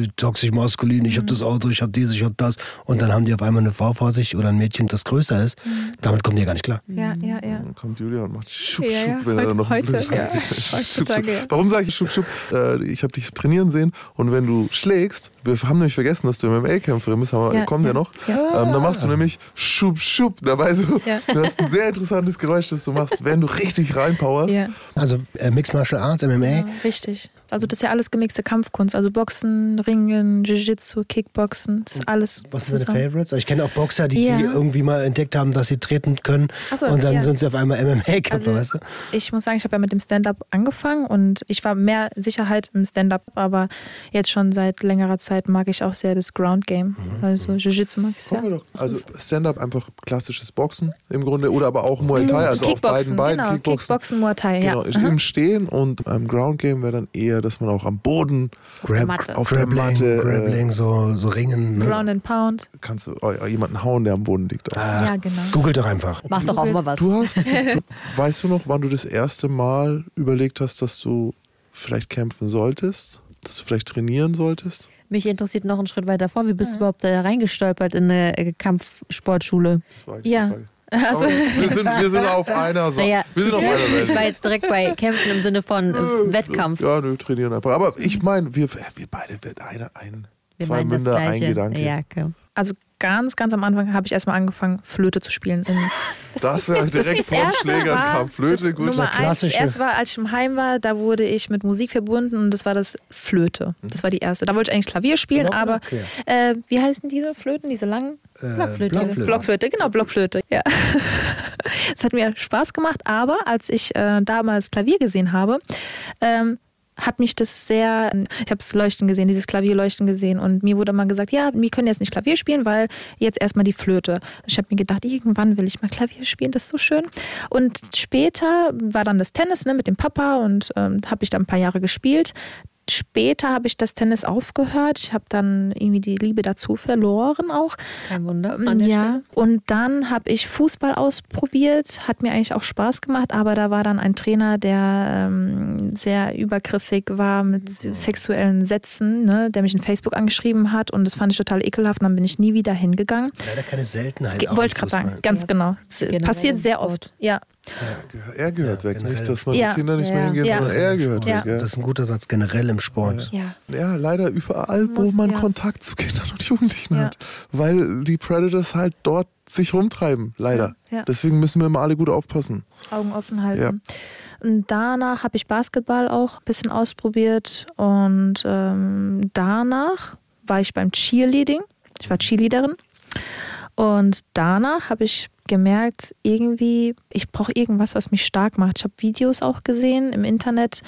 äh, äh, toxisch maskulin, ich hab das Auto, ich hab dies, ich hab das. Und dann haben die auf einmal eine Frau vor sich oder ein Mädchen, das größer ist. Damit kommen die ja gar nicht klar. Ja, ja, ja. Dann kommt Julia und macht Schub, Ja, ja, Schub, wenn er dann noch heute- Blöd- ja, Schub, Schub. ja. Warum sage ich Schub, Schub? Äh, ich habe dich trainieren sehen und wenn du schlägst, wir haben nämlich vergessen, dass du MMA-Kämpferin bist, haben wir, Ja, kommt ja, ja. noch. Ähm, dann machst du nämlich Schub, Schub. Dabei so, Ja. du hast ein sehr interessantes Geräusch, das du machst, wenn du richtig reinpowerst. Ja, Also äh, Mixed Martial Arts, MMA, ja, richtig. Also das ist ja alles gemixte Kampfkunst. Also Boxen, Ringen, Jiu-Jitsu, Kickboxen, das ist alles was sind deine. Favorites? Ich kenne auch Boxer, die, Ja. die irgendwie mal entdeckt haben, dass sie treten können. So, und dann ja. sind sie auf einmal MMA-Kämpfer, Also, weißt du? Ich muss sagen, ich habe ja mit dem Stand-up angefangen und ich war mehr Sicherheit im Stand-up, aber jetzt schon seit längerer Zeit mag ich auch sehr das Ground-Game. Mhm. Also Jiu-Jitsu mag ich sehr. Doch. Also Stand-up einfach klassisches Boxen im Grunde oder aber auch Muay Thai, also auf beiden Beinen genau, Kickboxen. Kickboxen, Muay Thai, Genau, ja. Aha. im Stehen und am Ground Game wäre dann eher, dass man auch am Boden Grab, Matte. auf der Grappling, Matte äh, Grappling, so, so Ringen. Ne? Ground and Pound. kannst du oh, jemanden hauen, der am Boden liegt. Ah, Ja, genau. Googelt doch einfach. Mach doch auch mal was. Du hast, du, weißt du noch, wann du das erste Mal überlegt hast, dass du vielleicht kämpfen solltest? Dass du vielleicht trainieren solltest? Mich interessiert noch einen Schritt weiter vor. Wie bist du überhaupt da reingestolpert in eine äh, Kampfsportschule? Das war Ja. Frage. Also, wir, sind, wir sind auf einer Seite. Naja, wir sind auf einer ich war jetzt direkt bei Kämpfen im Sinne von äh, Wettkampf. Ja, nö, trainieren einfach. Aber ich meine, wir, wir beide, wir- eine, ein, Wir zwei Münder, ein. Gedanke. Ja, okay. also ganz, ganz am Anfang habe ich erstmal angefangen, Flöte zu spielen. In, Das wäre direkt erste Schlägern war- kam. Flöte, das gut. Nummer eins, das erste war, als ich im Heim war, da wurde ich mit Musik verbunden und das war das Flöte. Das war die erste. Da wollte ich eigentlich Klavier spielen, Block- aber okay. äh, wie heißen diese Flöten, diese langen? Äh, Blockflöte. Blockflöte. Blockflöte, genau, Blockflöte. Ja. Es hat mir Spaß gemacht, aber als ich äh, damals Klavier gesehen habe, ähm, hat mich das sehr, ich habe das Leuchten gesehen, dieses Klavierleuchten gesehen und mir wurde mal gesagt, ja, wir können jetzt nicht Klavier spielen, weil jetzt erstmal die Flöte. Ich habe mir gedacht, irgendwann will ich mal Klavier spielen, das ist so schön. Und später war dann das Tennis ne, mit dem Papa und ähm, habe ich da ein paar Jahre gespielt. Später habe ich das Tennis aufgehört. Ich habe dann irgendwie die Liebe dazu verloren auch. Kein Wunder. An der Ja, Stelle. und dann habe ich Fußball ausprobiert, hat mir eigentlich auch Spaß gemacht, aber da war dann ein Trainer, der ähm, sehr übergriffig war mit sexuellen Sätzen, ne, der mich in Facebook angeschrieben hat und das fand ich total ekelhaft und dann bin ich nie wieder hingegangen. Leider keine Seltenheit. Wollte gerade sagen, ganz genau. Es Generell passiert sehr oft. Ja, Er gehört weg, generell. nicht, dass man Ja. die Kinder nicht Ja. mehr hingehen, Ja. sondern er gehört Ja. weg. Ja. Das ist ein guter Satz, generell im Sport. ja. Ja, leider überall, wo Muss- man ja. Kontakt zu Kindern und Jugendlichen Ja. hat. Weil die Predators halt dort sich rumtreiben, leider. Ja, ja. Deswegen müssen wir immer alle gut aufpassen. Augen offen halten. Und danach habe ich Basketball auch ein bisschen ausprobiert und ähm, danach war ich beim Cheerleading. Ich war Cheerleaderin. Und danach habe ich gemerkt, irgendwie, ich brauche irgendwas, was mich stark macht. Ich habe Videos auch gesehen im Internet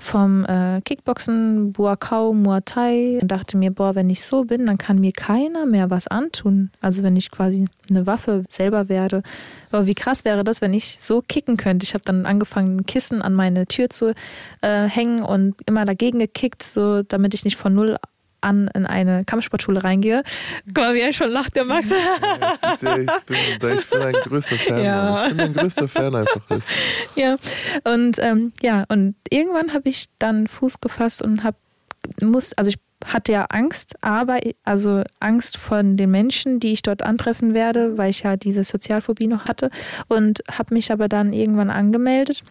vom äh, Kickboxen, Buakau, Muay Thai und dachte mir, boah, wenn ich so bin, dann kann mir keiner mehr was antun. Also wenn ich quasi eine Waffe selber werde. Aber wie krass wäre das, wenn ich so kicken könnte? Ich habe dann angefangen, ein Kissen an meine Tür zu äh, hängen und immer dagegen gekickt, so damit ich nicht von null an in eine Kampfsportschule reingehe. Guck mal, wie er schon lacht, der Max. Ja, ist ich, bin, ich bin ein größter Fan. Ja. Ich bin ein größter Fan einfach. Das. ja, und ähm, ja, und irgendwann habe ich dann Fuß gefasst und habe muss, also ich hatte ja Angst, aber also Angst von den Menschen, die ich dort antreffen werde, weil ich ja diese Sozialphobie noch hatte und habe mich aber dann irgendwann angemeldet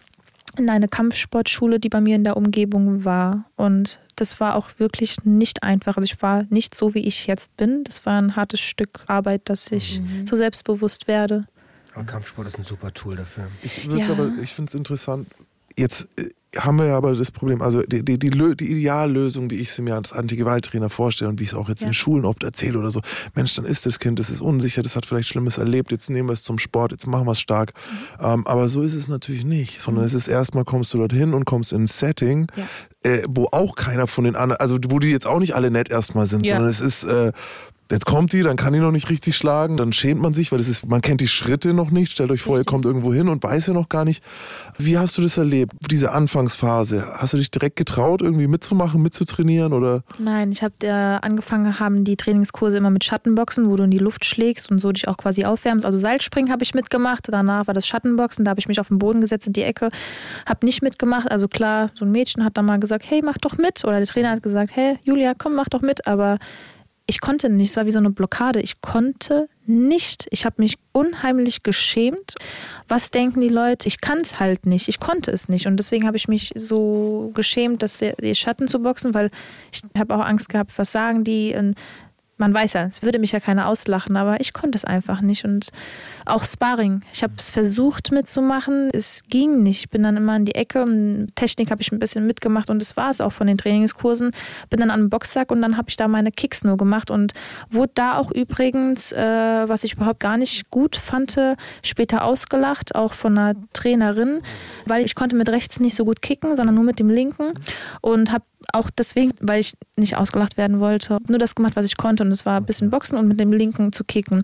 in eine Kampfsportschule, die bei mir in der Umgebung war. Und das war auch wirklich nicht einfach. Also ich war nicht so, wie ich jetzt bin. Das war ein hartes Stück Arbeit, dass ich mhm. so selbstbewusst werde. Aber Kampfsport ist ein super Tool dafür. Ich, ja. ich finde es interessant. Jetzt äh, haben wir ja aber das Problem, also die, die, die, die Ideallösung, wie ich sie mir als Antigewalttrainer vorstelle und wie ich es auch jetzt ja. in Schulen oft erzähle oder so, Mensch, dann ist das Kind, das ist unsicher, das hat vielleicht Schlimmes erlebt, jetzt nehmen wir es zum Sport, jetzt machen wir es stark. Mhm. Ähm, aber so ist es natürlich nicht, sondern mhm. es ist erstmal, kommst du dorthin und kommst in ein Setting, ja. äh, wo auch keiner von den anderen, also wo die jetzt auch nicht alle nett erstmal sind, ja. sondern es ist... Äh, Jetzt kommt die, dann kann die noch nicht richtig schlagen, dann schämt man sich, weil es ist, man kennt die Schritte noch nicht. Stellt euch vor, ihr kommt irgendwo hin und weiß ja noch gar nicht. Wie hast du das erlebt, diese Anfangsphase? Hast du dich direkt getraut, irgendwie mitzumachen, mitzutrainieren oder? Nein, ich habe äh, angefangen, haben die Trainingskurse immer mit Schattenboxen, wo du in die Luft schlägst und so dich auch quasi aufwärmst. Also Seilspringen habe ich mitgemacht, danach war das Schattenboxen, da habe ich mich auf den Boden gesetzt in die Ecke, habe nicht mitgemacht. Also klar, so ein Mädchen hat dann mal gesagt, hey, mach doch mit. Oder der Trainer hat gesagt, hey, Julia, komm, mach doch mit. Aber ich konnte nicht, es war wie so eine Blockade. Ich konnte nicht. Ich habe mich unheimlich geschämt. Was denken die Leute? Ich kann es halt nicht. Ich konnte es nicht. Und deswegen habe ich mich so geschämt, dass die Schatten zu boxen, weil ich habe auch Angst gehabt, was sagen die. Und man weiß ja, es würde mich ja keiner auslachen, aber ich konnte es einfach nicht. Und auch Sparring. Ich habe es versucht mitzumachen, es ging nicht. Ich bin dann immer in die Ecke und Technik habe ich ein bisschen mitgemacht und das war es auch von den Trainingskursen. Bin dann an den Boxsack und dann habe ich da meine Kicks nur gemacht und wurde da auch übrigens, äh, was ich überhaupt gar nicht gut fand, später ausgelacht, auch von einer Trainerin, weil ich konnte mit rechts nicht so gut kicken, sondern nur mit dem linken und habe auch deswegen, weil ich nicht ausgelacht werden wollte, nur das gemacht, was ich konnte. Und es war ein bisschen Boxen und mit dem Linken zu kicken.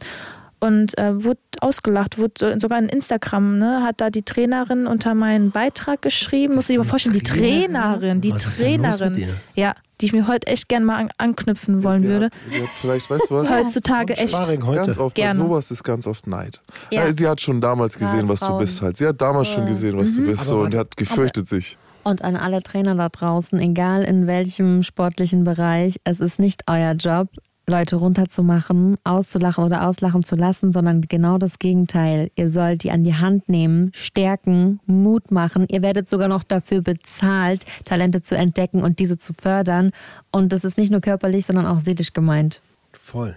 Und äh, wurde ausgelacht, wurde sogar in Instagram, ne, hat da die Trainerin unter meinen Beitrag geschrieben. Muss ich mir vorstellen, die Trainerin, die was Trainerin. Ja, die ich mir heute echt gerne mal an, anknüpfen wollen ja, würde. Ja, vielleicht, weißt du was? Heutzutage echt. Heute. Ganz oft, gerne. sowas ist ganz oft Neid. Ja. Sie hat schon damals gesehen, was du bist halt. Sie hat damals schon gesehen, was mhm. du bist so, und hat gefürchtet sich. Und an alle Trainer da draußen, egal in welchem sportlichen Bereich, es ist nicht euer Job, Leute runterzumachen, auszulachen oder auslachen zu lassen, sondern genau das Gegenteil. Ihr sollt die an die Hand nehmen, stärken, Mut machen. Ihr werdet sogar noch dafür bezahlt, Talente zu entdecken und diese zu fördern. Und das ist nicht nur körperlich, sondern auch seelisch gemeint. Voll.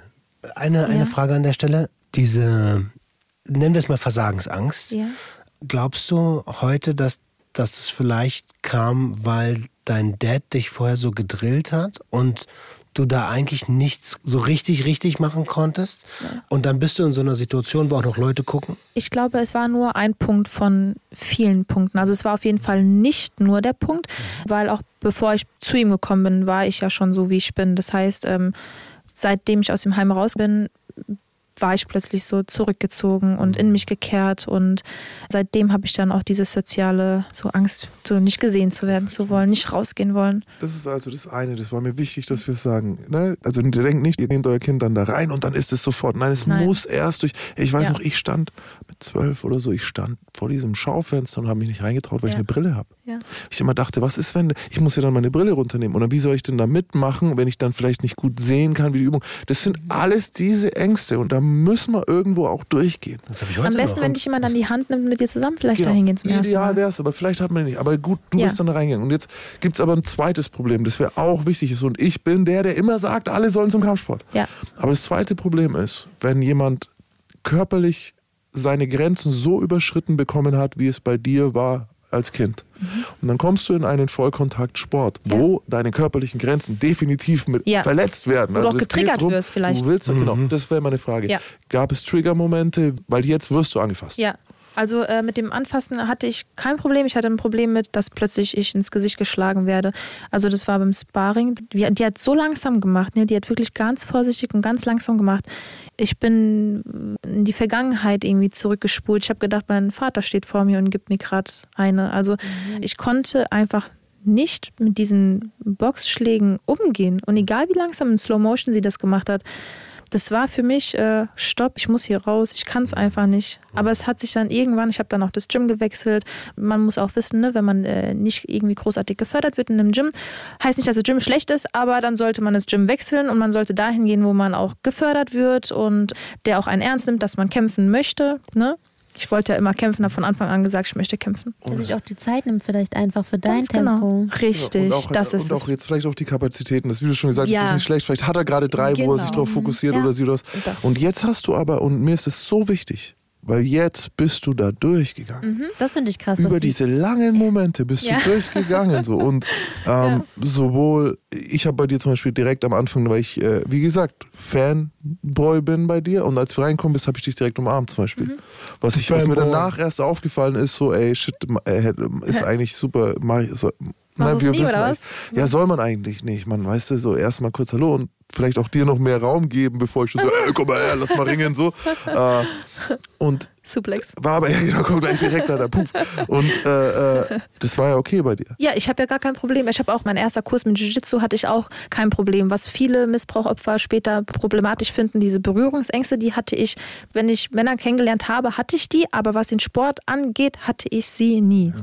Eine, eine ja. Frage an der Stelle. Diese, nennen wir es mal Versagensangst. Ja. Glaubst du heute, dass dass es vielleicht kam, weil dein Dad dich vorher so gedrillt hat und du da eigentlich nichts so richtig, richtig machen konntest. Ja. Und dann bist du in so einer Situation, wo auch noch Leute gucken. Ich glaube, es war nur ein Punkt von vielen Punkten. Also es war auf jeden Fall nicht nur der Punkt, weil auch bevor ich zu ihm gekommen bin, war ich ja schon so, wie ich bin. Das heißt, ähm, seitdem ich aus dem Heim raus bin, war ich plötzlich so zurückgezogen und in mich gekehrt. Und seitdem habe ich dann auch diese soziale so Angst, so nicht gesehen zu werden zu wollen, nicht rausgehen wollen. Das ist also das eine, das war mir wichtig, dass wir es sagen. Ne? Also ihr denkt nicht, ihr nehmt euer Kind dann da rein und dann ist es sofort. Nein, es Nein. muss erst durch. Ich weiß ja. noch, ich stand zwölf oder so, ich stand vor diesem Schaufenster und habe mich nicht reingetraut, weil ja. ich eine Brille habe. Ja. Ich immer dachte, was ist, wenn ich muss ja dann meine Brille runternehmen oder wie soll ich denn da mitmachen, wenn ich dann vielleicht nicht gut sehen kann, wie die Übung. Das sind alles diese Ängste und da müssen wir irgendwo auch durchgehen. Am besten, noch. wenn dich jemand an die Hand nimmt, mit dir zusammen vielleicht genau. dahin gehen zum ersten Ideal wäre es, aber vielleicht hat man nicht. Aber gut, du ja. bist dann da reingegangen. Und jetzt gibt es aber ein zweites Problem, das wäre auch wichtig ist. Und ich bin der, der immer sagt, alle sollen zum Kampfsport. Ja. Aber das zweite Problem ist, wenn jemand körperlich seine Grenzen so überschritten bekommen hat, wie es bei dir war als Kind. Mhm. Und dann kommst du in einen Vollkontaktsport, ja. wo deine körperlichen Grenzen definitiv mit ja. verletzt werden. Wo also du auch getriggert drum, wirst vielleicht. Du willst, genau, mhm. genau, das wäre meine Frage. Ja. Gab es Triggermomente, weil jetzt wirst du angefasst? Ja, also äh, mit dem Anfassen hatte ich kein Problem. Ich hatte ein Problem mit, dass plötzlich ich ins Gesicht geschlagen werde. Also das war beim Sparring. Die, die hat so langsam gemacht. Ne? Die hat wirklich ganz vorsichtig und ganz langsam gemacht. Ich bin in die Vergangenheit irgendwie zurückgespult. Ich habe gedacht, mein Vater steht vor mir und gibt mir gerade eine. Also mhm. ich konnte einfach nicht mit diesen Boxschlägen umgehen. Und egal wie langsam in Slow Motion sie das gemacht hat, das war für mich, äh, stopp, ich muss hier raus, ich kann es einfach nicht. Aber es hat sich dann irgendwann, ich habe dann auch das Gym gewechselt. Man muss auch wissen, ne, wenn man äh, nicht irgendwie großartig gefördert wird in einem Gym, heißt nicht, dass das Gym schlecht ist, aber dann sollte man das Gym wechseln und man sollte dahin gehen, wo man auch gefördert wird und der auch einen ernst nimmt, dass man kämpfen möchte. Ne? Ich wollte ja immer kämpfen, habe von Anfang an gesagt, ich möchte kämpfen. Dass sich auch die Zeit nimmt vielleicht einfach für dein Ganz genau. Tempo. Richtig, und auch, das ist und auch es. jetzt vielleicht auch die Kapazitäten. Das, wie du schon gesagt hast, Ja. ist nicht schlecht. Vielleicht hat er gerade drei, wo er sich Genau. darauf fokussiert Ja. oder sie das. Und das Und jetzt hast du aber, und mir ist es so wichtig, weil jetzt bist du da durchgegangen. Das finde ich krass. Über diese langen Momente bist Ja. du durchgegangen. So. Und ähm, sowohl, ich habe bei dir zum Beispiel direkt am Anfang, weil ich, äh, wie gesagt, Fanboy bin bei dir und als du reinkommen bist, habe ich dich direkt umarmt zum Beispiel. Mhm. Was, ich, was mir danach erst aufgefallen ist, so, ey, shit, äh, ist eigentlich super. Mach ich, so, du's wir nie, wissen Ja, soll man eigentlich nicht. Man weißt du, so erstmal kurz Hallo und vielleicht auch dir noch mehr Raum geben, bevor ich schon so, ey, komm mal her, lass mal ringen, so. Äh, und Suplex. war aber, ja genau, komm gleich direkt an der Puff. Und äh, äh, das war ja okay bei dir. Ja, ich habe ja gar kein Problem. Ich habe auch mein erster Kurs mit Jiu-Jitsu hatte ich auch kein Problem. Was viele Missbrauchopfer später problematisch finden, diese Berührungsängste, die hatte ich, wenn ich Männer kennengelernt habe, hatte ich die, aber was den Sport angeht, hatte ich sie nie.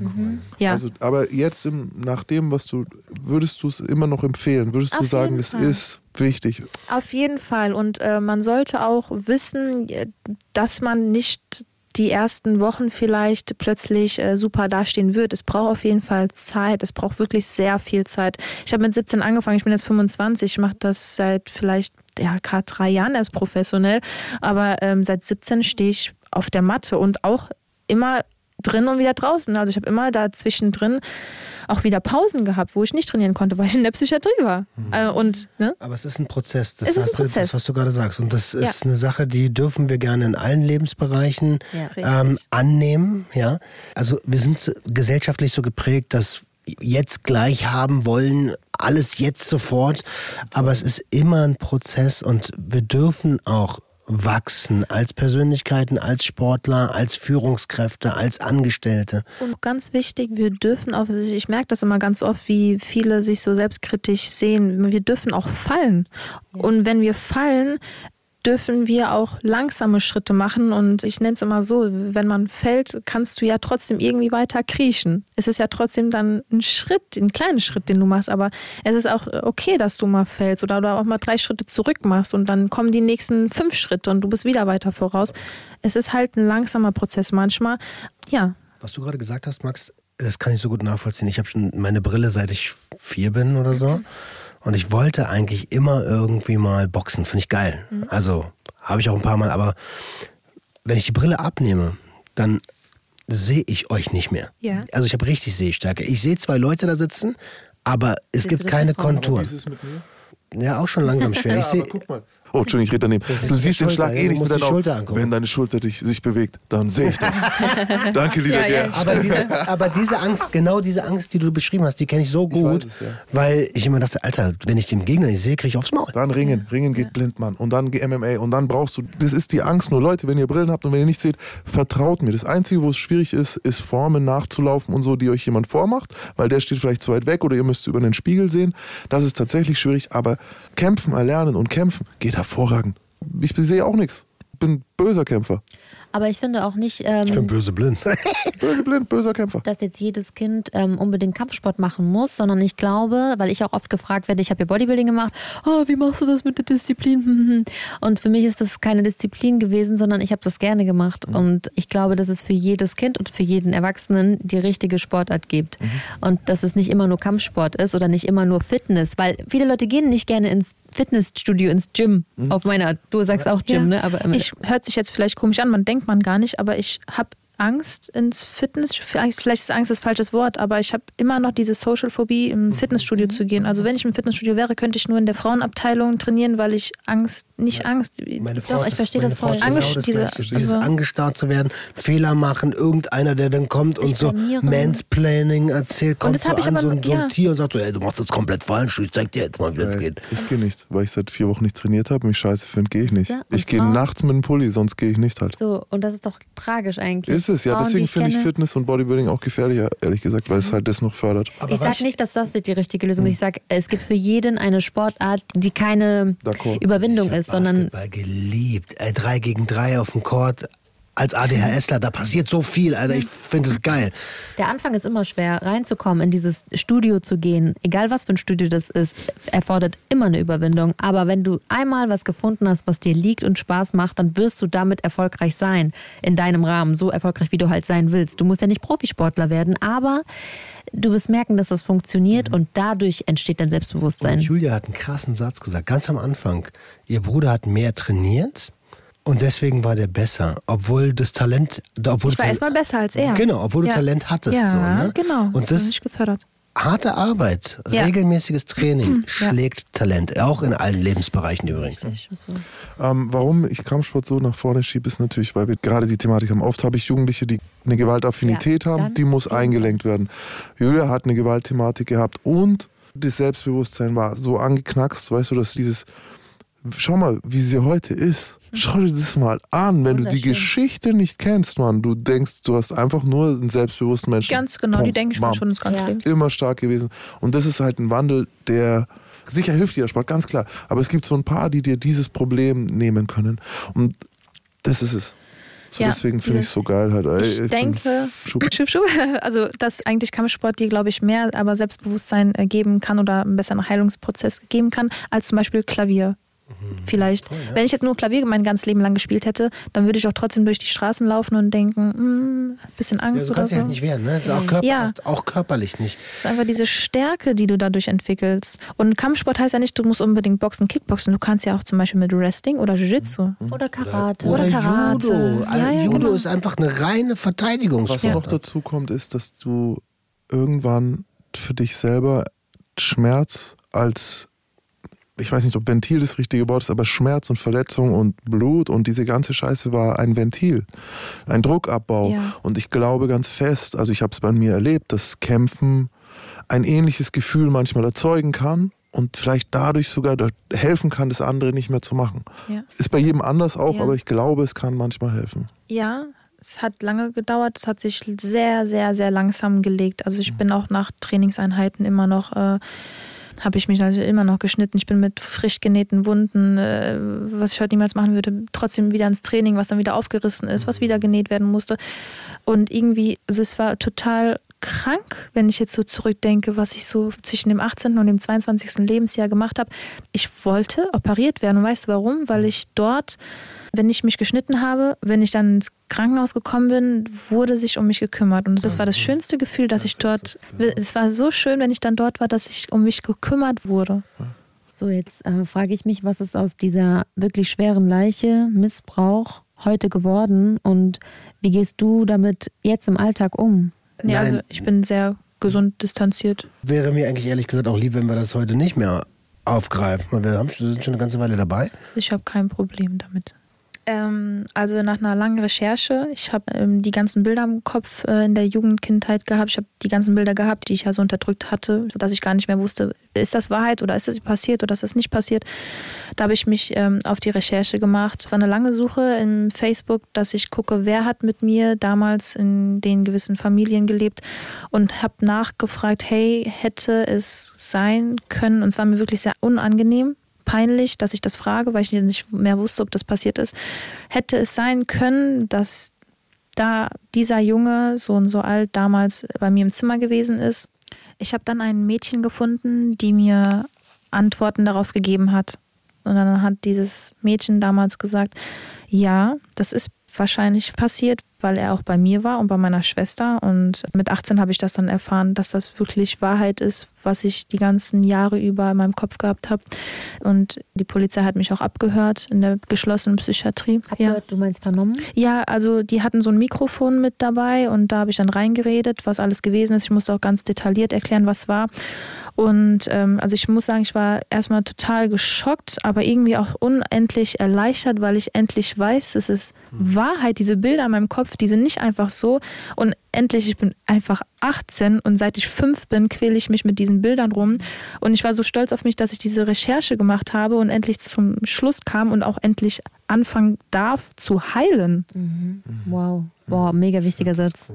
Ja. Also, aber jetzt im, nach dem, was du, würdest du es immer noch empfehlen? Würdest du Auf sagen, jeden es ist wichtig? Auf jeden Fall. Und äh, man sollte auch wissen, äh, dass man nicht die ersten Wochen vielleicht plötzlich äh, super dastehen wird. Es braucht auf jeden Fall Zeit. Es braucht wirklich sehr viel Zeit. Ich habe mit 17 angefangen, ich bin jetzt 25, ich mache das seit vielleicht ja, gerade drei Jahren erst professionell. Aber ähm, seit 17 stehe ich auf der Matte und auch immer drin und wieder draußen. Also ich habe immer da zwischendrin auch wieder Pausen gehabt, wo ich nicht trainieren konnte, weil ich in der Psychiatrie war. Äh, und ne? Aber es ist ein Prozess. Das, Es ist ein hast Du, Prozess. das, was du gerade sagst. Und das ist Ja. eine Sache, die dürfen wir gerne in allen Lebensbereichen Ja. ähm, annehmen. Ja, also wir sind gesellschaftlich so geprägt, dass jetzt gleich haben wollen, alles jetzt sofort. Aber es ist immer ein Prozess und wir dürfen auch wachsen als Persönlichkeiten, als Sportler, als Führungskräfte, als Angestellte. Und ganz wichtig, wir dürfen auch, also ich merke das immer ganz oft, wie viele sich so selbstkritisch sehen, wir dürfen auch fallen. Und wenn wir fallen, dürfen wir auch langsame Schritte machen. Und ich nenne es immer so, wenn man fällt, kannst du ja trotzdem irgendwie weiter kriechen. Es ist ja trotzdem dann ein Schritt, ein kleiner Schritt, den du machst. Aber es ist auch okay, dass du mal fällst oder, oder auch mal drei Schritte zurück machst und dann kommen die nächsten fünf Schritte und du bist wieder weiter voraus. Es ist halt ein langsamer Prozess manchmal. Ja, Was du gerade gesagt hast, Max, das kann ich so gut nachvollziehen. Ich habe schon meine Brille, seit ich vier bin oder so. Und ich wollte eigentlich immer irgendwie mal boxen. Finde ich geil. Also habe ich auch ein paar Mal. Aber wenn ich die Brille abnehme, dann sehe ich euch nicht mehr. Ja. Also ich habe richtig Sehstärke. Ich sehe zwei Leute da sitzen, aber es Siehst gibt keine? Konturen. Ja, auch schon langsam schwer. Ich sehe, guck mal. Oh, Entschuldigung, ich rede daneben. Du siehst den Schlag eh nicht mit deinen Schulter Augen. angucken. Wenn deine Schulter dich, sich bewegt, dann sehe ich das. Danke, lieber Ja, ja, Gerd. Aber diese, aber diese Angst, genau diese Angst, die du beschrieben hast, die kenne ich so gut, weiß es, ja. weil ich immer dachte, Alter, wenn ich den Gegner nicht sehe, kriege ich aufs Maul. Dann Ringen. Ringen geht blind, Mann. Und dann MMA. Und dann brauchst du, das ist die Angst. Nur Leute, wenn ihr Brillen habt und wenn ihr nicht seht, vertraut mir. Das Einzige, wo es schwierig ist, ist Formen nachzulaufen und so, die euch jemand vormacht, weil der steht vielleicht zu weit weg oder ihr müsst über den Spiegel sehen. Das ist tatsächlich schwierig. Aber kämpfen, erlernen und kämpfen geht hervorragend. Ich sehe auch nichts. Bin böser Kämpfer. Aber ich finde auch nicht, Ich bin ähm, böse blind. Böse blind, böser Kämpfer. dass jetzt jedes Kind ähm, unbedingt Kampfsport machen muss, sondern ich glaube, weil ich auch oft gefragt werde, ich habe ja Bodybuilding gemacht, oh, wie machst du das mit der Disziplin? Und für mich ist das keine Disziplin gewesen, sondern ich habe das gerne gemacht. Und ich glaube, dass es für jedes Kind und für jeden Erwachsenen die richtige Sportart gibt. Und dass es nicht immer nur Kampfsport ist oder nicht immer nur Fitness, weil viele Leute gehen nicht gerne ins Fitnessstudio, ins Gym. Auf meiner Art. Du sagst auch Gym, ne? Aber ähm, ich hört sich jetzt vielleicht komisch an, man denkt man gar nicht, aber ich habe Angst ins Fitness, vielleicht ist Angst das falsches Wort, aber ich habe immer noch diese Social Phobie, im Fitnessstudio zu gehen. Also wenn ich im Fitnessstudio wäre, könnte ich nur in der Frauenabteilung trainieren, weil ich Angst, nicht Angst. Meine Frau Doch, ich verstehe meine das voll. genau Angest- diese-. Dieses also- angestarrt zu werden, Fehler machen, irgendeiner, der dann kommt und so. Mansplaining erzählt, kommt so an, aber so, ein- so ein ja. Tier und sagt so, ey, du machst das komplett falsch, ich zeig dir jetzt mal, wie das geht. Ich gehe nicht, weil ich seit vier Wochen nicht trainiert habe. Mich scheiße finde, gehe ich nicht. Ja, Ich gehe nachts mit einem Pulli, sonst gehe ich nicht halt. so, und das ist doch tragisch eigentlich. Ist es, ja. Frauen, Deswegen finde ich Fitness und Bodybuilding auch gefährlicher, ehrlich gesagt, weil es halt das noch fördert. Aber ich sage nicht, dass das die richtige Lösung ist. Ich sage, es gibt für jeden eine Sportart, die keine D'accord. Überwindung ich ist, sondern Basketball geliebt. Ey, drei gegen drei auf dem Court. Als ADHSler, da passiert so viel, Alter, ich finde es geil. Der Anfang ist immer schwer, reinzukommen, in dieses Studio zu gehen. Egal was für ein Studio das ist, erfordert immer eine Überwindung. Aber wenn du einmal was gefunden hast, was dir liegt und Spaß macht, dann wirst du damit erfolgreich sein. In deinem Rahmen. So erfolgreich, wie du halt sein willst. Du musst ja nicht Profisportler werden, aber du wirst merken, dass das funktioniert mhm. und dadurch entsteht dein Selbstbewusstsein. Und Julia hat einen krassen Satz gesagt, ganz am Anfang. Ihr Bruder hat mehr trainiert und deswegen war der besser, obwohl das Talent. Obwohl ich war erstmal besser als er. Genau, obwohl du ja. Talent hattest. Ja, so, ne? genau. Und das, nicht gefördert. Harte Arbeit, ja. regelmäßiges Training ja. schlägt Talent, auch in allen Lebensbereichen übrigens. Ähm, warum ich Kampfsport so nach vorne schiebe, ist natürlich, weil wir gerade die Thematik haben. Oft habe ich Jugendliche, die eine Gewaltaffinität ja, haben, die muss eingelenkt werden. Julia hat eine Gewaltthematik gehabt und das Selbstbewusstsein war so angeknackst, weißt du, dass dieses schau mal, wie sie heute ist. Schau dir das mal an, wenn du die Geschichte nicht kennst, Mann. Du denkst, du hast einfach nur einen selbstbewussten Menschen. Ganz genau, Pum, die denke ich bam. schon das ganze ja. Leben. Immer stark gewesen. Und das ist halt ein Wandel, der sicher hilft dir der Sport, ganz klar. Aber es gibt so ein paar, die dir dieses Problem nehmen können. Und das ist es. So ja, deswegen finde ich es so geil halt. Ey, ich, ich denke, schub. Schub, schub. also dass eigentlich Kampfsport dir, glaube ich, mehr aber Selbstbewusstsein äh, geben kann oder einen besseren Heilungsprozess geben kann, als zum Beispiel Klavier. Vielleicht. Toll, ja. Wenn ich jetzt nur Klavier mein ganzes Leben lang gespielt hätte, dann würde ich auch trotzdem durch die Straßen laufen und denken, hm, bisschen Angst ja, du kannst oder so. Ja nicht wehren, ne? Auch, körper, ja. auch, körperlich nicht. Es ist einfach diese Stärke, die du dadurch entwickelst. Und Kampfsport heißt ja nicht, du musst unbedingt Boxen, Kickboxen. Du kannst ja auch zum Beispiel mit Wrestling oder Jiu-Jitsu. Mhm. Oder Karate. Oder, oder Karate. Judo. Ja, ja, Judo genau. ist einfach eine reine Verteidigung. Was noch dazu kommt, ist, dass du irgendwann für dich selber Schmerz als ich weiß nicht, ob Ventil das richtige Wort ist, aber Schmerz und Verletzung und Blut und diese ganze Scheiße war ein Ventil, ein Druckabbau. Ja. Und ich glaube ganz fest, also ich habe es bei mir erlebt, dass Kämpfen ein ähnliches Gefühl manchmal erzeugen kann und vielleicht dadurch sogar helfen kann, das andere nicht mehr zu machen. Ja. Ist bei jedem anders auch, ja. aber ich glaube, es kann manchmal helfen. Ja, es hat lange gedauert, es hat sich sehr, sehr, sehr langsam gelegt. Also ich mhm. bin auch nach Trainingseinheiten immer noch äh, habe ich mich also immer noch geschnitten. Ich bin mit frisch genähten Wunden, äh, was ich heute niemals machen würde, trotzdem wieder ins Training, was dann wieder aufgerissen ist, was wieder genäht werden musste. Und irgendwie, also es war total krank, wenn ich jetzt so zurückdenke, was ich so zwischen dem 18. und dem 22. Lebensjahr gemacht habe. Ich wollte operiert werden. Und weißt du warum? Weil ich dort wenn ich mich geschnitten habe, wenn ich dann ins Krankenhaus gekommen bin, wurde sich um mich gekümmert. Und das war das schönste Gefühl, dass ich dort, es war so schön, wenn ich dann dort war, dass ich um mich gekümmert wurde. So, jetzt äh, frage ich mich, was ist aus dieser wirklich schweren Leiche, Missbrauch heute geworden und wie gehst du damit jetzt im Alltag um? Ja, also ich bin sehr gesund distanziert. Wäre mir eigentlich ehrlich gesagt auch lieb, wenn wir das heute nicht mehr aufgreifen. Wir haben, sind schon eine ganze Weile dabei. Ich habe kein Problem damit. Ähm, also nach einer langen Recherche, ich habe ähm, die ganzen Bilder im Kopf äh, in der Jugendkindheit gehabt. Ich habe die ganzen Bilder gehabt, die ich ja so unterdrückt hatte, dass ich gar nicht mehr wusste, ist das Wahrheit oder ist das passiert oder ist das nicht passiert. Da habe ich mich ähm, auf die Recherche gemacht. Es war eine lange Suche im Facebook, dass ich gucke, wer hat mit mir damals in den gewissen Familien gelebt und habe nachgefragt, hey, hätte es sein können, und es war mir wirklich sehr unangenehm, peinlich, dass ich das frage, weil ich nicht mehr wusste, ob das passiert ist. Hätte es sein können, dass da dieser Junge, so und so alt, damals bei mir im Zimmer gewesen ist. Ich habe dann ein Mädchen gefunden, die mir Antworten darauf gegeben hat. Und dann hat dieses Mädchen damals gesagt, ja, das ist wahrscheinlich passiert, weil er auch bei mir war und bei meiner Schwester. Und mit 18 habe ich das dann erfahren, dass das wirklich Wahrheit ist, was ich die ganzen Jahre über in meinem Kopf gehabt habe. Und die Polizei hat mich auch abgehört in der geschlossenen Psychiatrie. Abgehört, ja. du meinst vernommen? Ja, also die hatten so ein Mikrofon mit dabei und da habe ich dann reingeredet, was alles gewesen ist. Ich musste auch ganz detailliert erklären, was war. Und ähm, also ich muss sagen, ich war erstmal total geschockt, aber irgendwie auch unendlich erleichtert, weil ich endlich weiß, es ist Wahrheit. Diese Bilder in meinem Kopf, die sind nicht einfach so. Und endlich, ich bin einfach 18 und seit ich fünf bin, quäle ich mich mit diesen Bildern rum. Und ich war so stolz auf mich, dass ich diese Recherche gemacht habe und endlich zum Schluss kam und auch endlich anfangen darf zu heilen. Mhm. Wow. Boah, mega wichtiger Satz.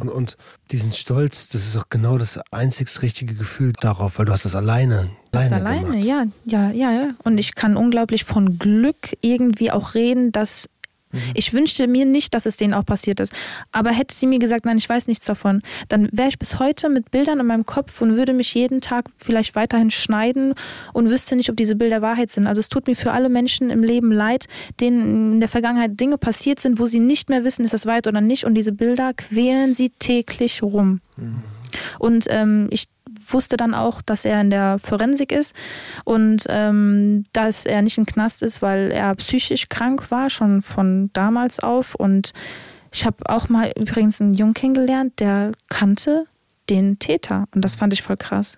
Und, und diesen Stolz, das ist auch genau das einzig richtige Gefühl darauf, weil du hast das alleine, das alleine, alleine gemacht. ja, ja, ja, ja. Und ich kann unglaublich von Glück irgendwie auch reden, dass Ich wünschte mir nicht, dass es denen auch passiert ist. Aber hätte sie mir gesagt, nein, ich weiß nichts davon, dann wäre ich bis heute mit Bildern in meinem Kopf und würde mich jeden Tag vielleicht weiterhin schneiden und wüsste nicht, ob diese Bilder Wahrheit sind. Also es tut mir für alle Menschen im Leben leid, denen in der Vergangenheit Dinge passiert sind, wo sie nicht mehr wissen, ist das weit oder nicht. Und diese Bilder quälen sie täglich rum. Mhm. Und ähm, ich wusste dann auch, dass er in der Forensik ist und ähm, dass er nicht im Knast ist, weil er psychisch krank war, schon von damals auf. Und ich habe auch mal übrigens einen Jungen kennengelernt, der kannte den Täter. Und das fand ich voll krass.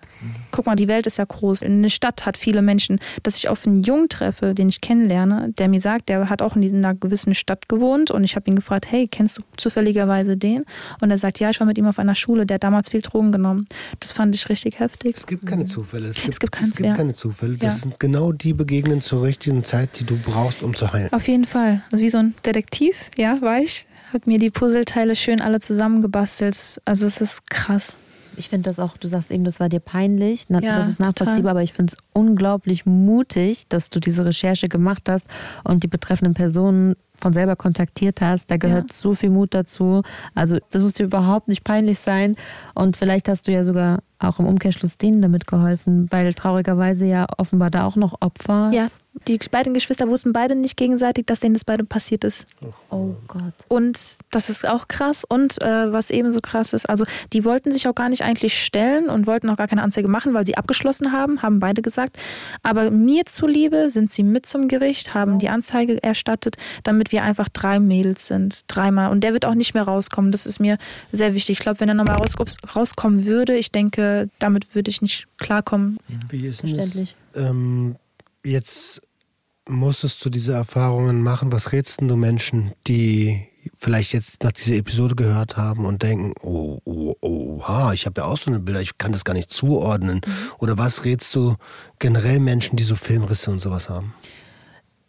Guck mal, die Welt ist ja groß. Eine Stadt hat viele Menschen. Dass ich auf einen Jungen treffe, den ich kennenlerne, der mir sagt, der hat auch in einer gewissen Stadt gewohnt. Und ich habe ihn gefragt, hey, kennst du zufälligerweise den? Und er sagt, ja, ich war mit ihm auf einer Schule. Der hat damals viel Drogen genommen. Das fand ich richtig heftig. Es gibt keine Zufälle. Es gibt, es gibt, keins, es gibt ja. keine Zufälle. Das ja. sind genau die Begegnungen zur richtigen Zeit, die du brauchst, um zu heilen. Auf jeden Fall. Also wie so ein Detektiv, ja, war ich hat mir die Puzzleteile schön alle zusammengebastelt. Also es ist krass. Ich finde das auch, du sagst eben, das war dir peinlich. Na, ja, das ist nachvollziehbar, total. aber ich finde es unglaublich mutig, dass du diese Recherche gemacht hast und die betreffenden Personen von selber kontaktiert hast. Da gehört ja. so viel Mut dazu. Also das muss dir überhaupt nicht peinlich sein. Und vielleicht hast du ja sogar auch im Umkehrschluss denen damit geholfen, weil traurigerweise ja offenbar da auch noch Opfer ja die beiden Geschwister wussten beide nicht gegenseitig, dass denen das beide passiert ist. Oh Gott. Und das ist auch krass. Und äh, was ebenso krass ist, also die wollten sich auch gar nicht eigentlich stellen und wollten auch gar keine Anzeige machen, weil sie abgeschlossen haben, haben beide gesagt. Aber mir zuliebe sind sie mit zum Gericht, haben oh. die Anzeige erstattet, damit wir einfach drei Mädels sind. Dreimal. Und der wird auch nicht mehr rauskommen. Das ist mir sehr wichtig. Ich glaube, wenn er nochmal raus, rauskommen würde, ich denke, damit würde ich nicht klarkommen. Wie ist denn das? Ähm, jetzt musstest du diese Erfahrungen machen? Was rätst du Menschen, die vielleicht jetzt nach dieser Episode gehört haben und denken, oh, oh, oh, ha, ich habe ja auch so eine Bilder, ich kann das gar nicht zuordnen. Mhm. Oder was rätst du generell Menschen, die so Filmrisse und sowas haben?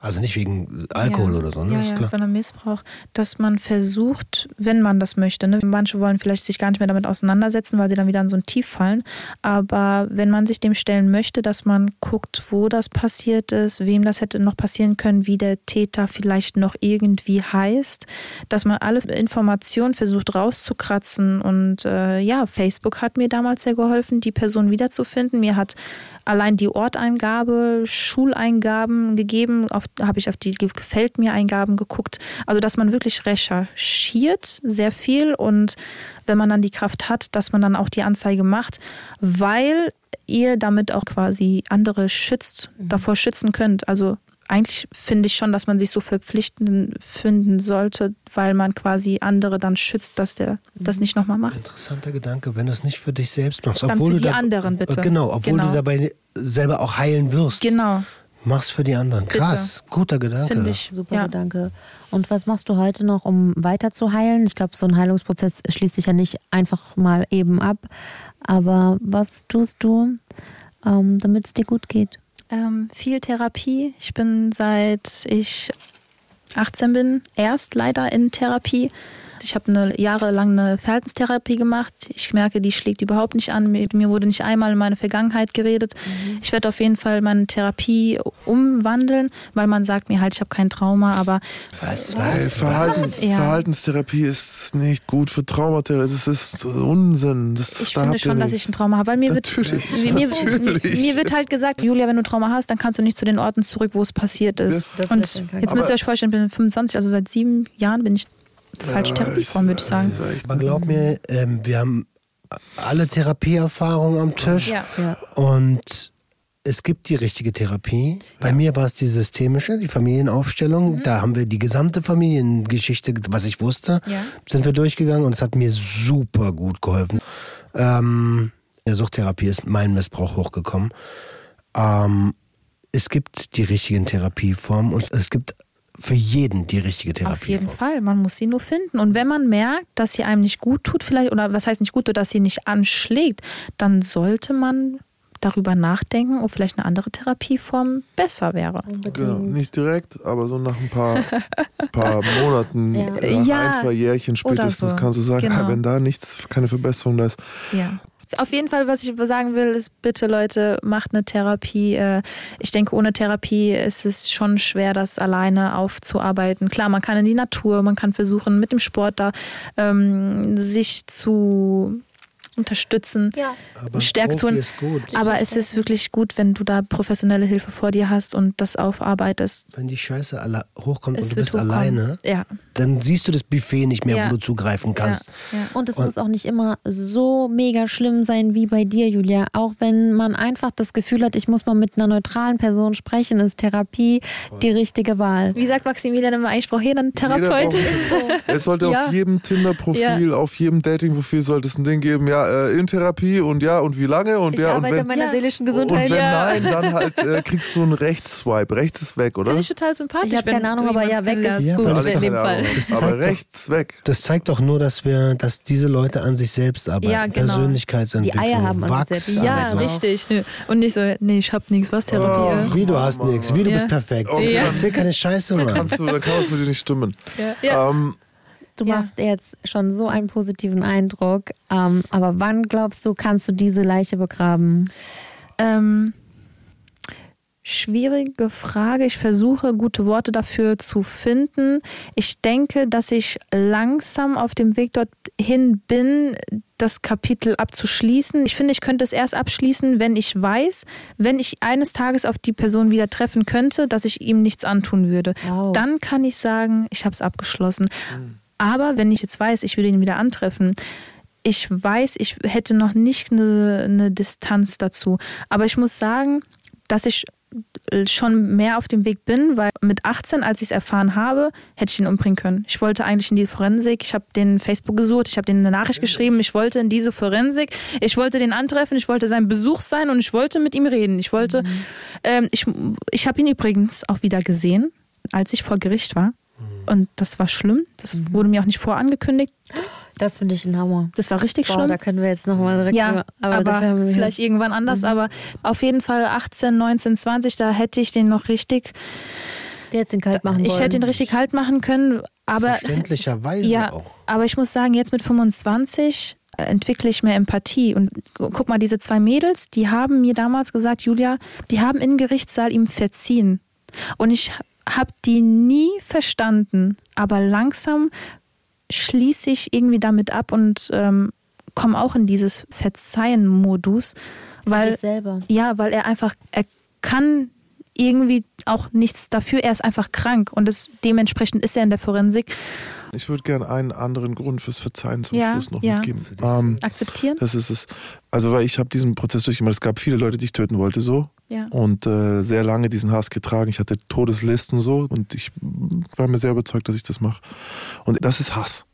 Also nicht wegen Alkohol ja, oder so, ne? Ja, ja, sondern Missbrauch. Dass man versucht, wenn man das möchte, ne? manche wollen vielleicht sich gar nicht mehr damit auseinandersetzen, weil sie dann wieder in so ein Tief fallen. Aber wenn man sich dem stellen möchte, dass man guckt, wo das passiert ist, wem das hätte noch passieren können, wie der Täter vielleicht noch irgendwie heißt, dass man alle Informationen versucht rauszukratzen. Und äh, ja, Facebook hat mir damals sehr geholfen, die Person wiederzufinden. Mir hat allein die Orteingabe, Schuleingaben gegeben, habe ich auf die Gefällt mir Eingaben geguckt. Also, dass man wirklich recherchiert, sehr viel und wenn man dann die Kraft hat, dass man dann auch die Anzeige macht, weil ihr damit auch quasi andere schützt, mhm. davor schützen könnt. Also eigentlich finde ich schon, dass man sich so verpflichtend finden sollte, weil man quasi andere dann schützt, dass der das mhm. nicht nochmal macht. Interessanter Gedanke, wenn du es nicht für dich selbst machst. Dann obwohl für die du da, anderen bitte. Genau, obwohl genau. du dabei selber auch heilen wirst. Genau. Mach's für die anderen. Krass, Bitte. guter Gedanke. Finde ich. Super ja. Gedanke. Und was machst du heute noch, um weiter zu heilen? Ich glaube, so ein Heilungsprozess schließt sich ja nicht einfach mal eben ab. Aber was tust du, ähm, damit es dir gut geht? Ähm, viel Therapie. Ich bin seit ich 18 bin erst leider in Therapie. Ich habe eine jahrelang eine Verhaltenstherapie gemacht. Ich merke, die schlägt überhaupt nicht an. Mir wurde nicht einmal in meine Vergangenheit geredet. Mhm. Ich werde auf jeden Fall meine Therapie umwandeln, weil man sagt mir halt, ich habe kein Trauma, aber was, was, Verhaltens, ja. Verhaltenstherapie ist nicht gut für Traumatherapie. Das ist Unsinn. Das, ich da finde schon, dass ich ein Trauma habe, weil mir natürlich, wird mir, natürlich. mir wird halt gesagt, Julia, wenn du Trauma hast, dann kannst du nicht zu den Orten zurück, wo es passiert ist. Das, das Und jetzt müsst ihr euch vorstellen, ich bin 25, also seit sieben Jahren bin ich falsche Therapieform, würde ich sagen. Aber glaub mir, ähm, wir haben alle Therapieerfahrungen am Tisch. Ja. ja. Und es gibt die richtige Therapie. Bei ja. mir war es die systemische, die Familienaufstellung. Mhm. Da haben wir die gesamte Familiengeschichte, was ich wusste, ja. sind wir durchgegangen und es hat mir super gut geholfen. Ähm, in der Suchttherapie ist mein Missbrauch hochgekommen. Ähm, es gibt die richtigen Therapieformen und es gibt für jeden die richtige Therapie. Auf jeden Fall, man muss sie nur finden. Und wenn man merkt, dass sie einem nicht gut tut, vielleicht, oder was heißt nicht gut tut, dass sie nicht anschlägt, dann sollte man darüber nachdenken, ob vielleicht eine andere Therapieform besser wäre. Genau, nicht direkt, aber so nach ein paar, paar Monaten, ja. nach ja, ein, zwei Jährchen spätestens so. kannst du sagen, genau. wenn da nichts, keine Verbesserung da ist, ja. Auf jeden Fall, was ich sagen will, ist bitte Leute, macht eine Therapie. Äh, ich denke, ohne Therapie ist es schon schwer, das alleine aufzuarbeiten. Klar, man kann in die Natur, man kann versuchen, mit dem Sport da ähm, sich zu unterstützen, ja. stärkt zu. Aber es ist wirklich gut, wenn du da professionelle Hilfe vor dir hast und das aufarbeitest. Wenn die Scheiße alle hochkommt es und du bist hochkommen. alleine, ja. dann siehst du das Buffet nicht mehr, ja. wo du zugreifen kannst. Und es und muss auch nicht immer so mega schlimm sein wie bei dir, Julia. Auch wenn man einfach das Gefühl hat, ich muss mal mit einer neutralen Person sprechen, ist Therapie Voll. die richtige Wahl. Wie sagt Maximilian immer, ich brauche jeder einen Therapeut. es sollte auf jedem Tinder-Profil, auf jedem Dating-Profil sollte es ein Ding geben, ja, äh, in Therapie und ja, und wie lange und ich ja, und wenn, meiner ja. seelischen Gesundheit. Und wenn ja. nein, dann halt äh, kriegst du einen Rechtsswipe. Rechts ist weg, oder? Finde ich total sympathisch. Ich habe keine Ahnung, aber ja, weg ist ja, gut in dem Fall. aber rechts weg. Das zeigt doch nur, dass wir, dass diese Leute an sich selbst arbeiten. Ja, genau. Persönlichkeitsentwicklung. Die Eier haben Wachs. Ja, richtig. Und nicht so, nee, ich hab nichts, was Therapie. Oh, wie du hast nichts, wie du bist perfekt. Okay. Ja. Erzähl keine Scheiße, Mann. Dann kannst du, dann kann es mit dir nicht stimmen. Ja. Du ja. machst jetzt schon so einen positiven Eindruck. Ähm, aber wann glaubst du, kannst du diese Leiche begraben? Ähm, schwierige Frage. Ich versuche, gute Worte dafür zu finden. Ich denke, dass ich langsam auf dem Weg dorthin bin, das Kapitel abzuschließen. Ich finde, ich könnte es erst abschließen, wenn ich weiß, wenn ich eines Tages auf die Person wieder treffen könnte, dass ich ihm nichts antun würde. Wow. Dann kann ich sagen, ich habe es abgeschlossen. Mhm. Aber wenn ich jetzt weiß, ich würde ihn wieder antreffen, ich weiß, ich hätte noch nicht eine, eine Distanz dazu. Aber ich muss sagen, dass ich schon mehr auf dem Weg bin, weil mit 18, als ich es erfahren habe, hätte ich ihn umbringen können. Ich wollte eigentlich in die Forensik, ich habe den Facebook gesucht, ich habe denen eine Nachricht geschrieben, ich wollte in diese Forensik, ich wollte den antreffen, ich wollte sein Besuch sein und ich wollte mit ihm reden. Ich wollte, mhm. ähm, ich, ich habe ihn übrigens auch wieder gesehen, als ich vor Gericht war. Und das war schlimm. Das mhm. wurde mir auch nicht vorangekündigt. Das finde ich ein Hammer. Das war richtig Boah, schlimm. Da können wir jetzt nochmal direkt. Ja, aber, aber vielleicht irgendwann anders. Mhm. Aber auf jeden Fall 18, 19, 20, da hätte ich den noch richtig. Der hätte den kalt machen Ich wollen. hätte ihn richtig kalt machen können. Aber, Verständlicherweise ja, auch. Aber ich muss sagen, jetzt mit 25 entwickle ich mehr Empathie. Und guck mal, diese zwei Mädels, die haben mir damals gesagt, Julia, die haben im Gerichtssaal ihm verziehen. Und ich habe die nie verstanden, aber langsam schließe ich irgendwie damit ab und ähm, komme auch in dieses Verzeihen-Modus, weil ja, weil er einfach er kann irgendwie auch nichts dafür. Er ist einfach krank und das, dementsprechend ist er in der Forensik. Ich würde gerne einen anderen Grund fürs Verzeihen zum ja, Schluss noch ja. mitgeben. Ähm, Akzeptieren? Das ist es. Also, weil ich habe diesen Prozess durchgemacht. Es gab viele Leute, die ich töten wollte, so. Ja. Und äh, sehr lange diesen Hass getragen. Ich hatte Todeslisten so und ich war mir sehr überzeugt, dass ich das mache. Und das ist Hass.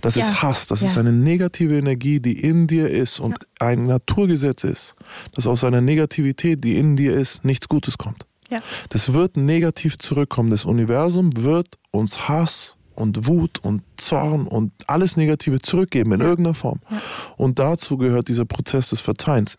Das ja. ist Hass, das ja. ist eine negative Energie, die in dir ist und ja. ein Naturgesetz ist, dass aus einer Negativität, die in dir ist, nichts Gutes kommt. Das wird negativ zurückkommen. Das Universum wird uns Hass und Wut und Zorn und alles Negative zurückgeben in irgendeiner Form. Und dazu gehört dieser Prozess des Verzeihens.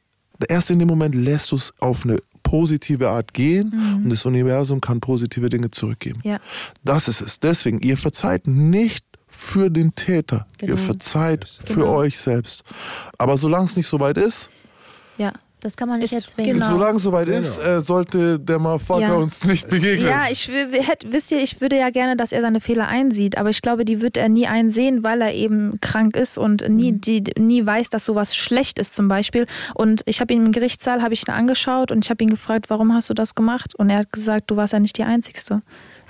Erst in dem Moment lässt du es auf eine positive Art gehen mhm. und das Universum kann positive Dinge zurückgeben. Ja. Das ist es. Deswegen, ihr verzeiht nicht für den Täter. Genau. Ihr verzeiht für genau. euch selbst. Aber solange es nicht so weit ist, ja. Das kann man nicht ist, erzwingen. Genau. Solange es soweit genau. ist, äh, sollte der Motherfucker ja. uns nicht begegnen. Ja, ich hätte, wisst ihr, ich würde ja gerne, dass er seine Fehler einsieht, aber ich glaube, die wird er nie einsehen, weil er eben krank ist und nie, mhm. die, nie weiß, dass sowas schlecht ist zum Beispiel. Und ich habe ihn im Gerichtssaal, habe ich ihn angeschaut und ich habe ihn gefragt, warum hast du das gemacht? Und er hat gesagt, du warst ja nicht die Einzige.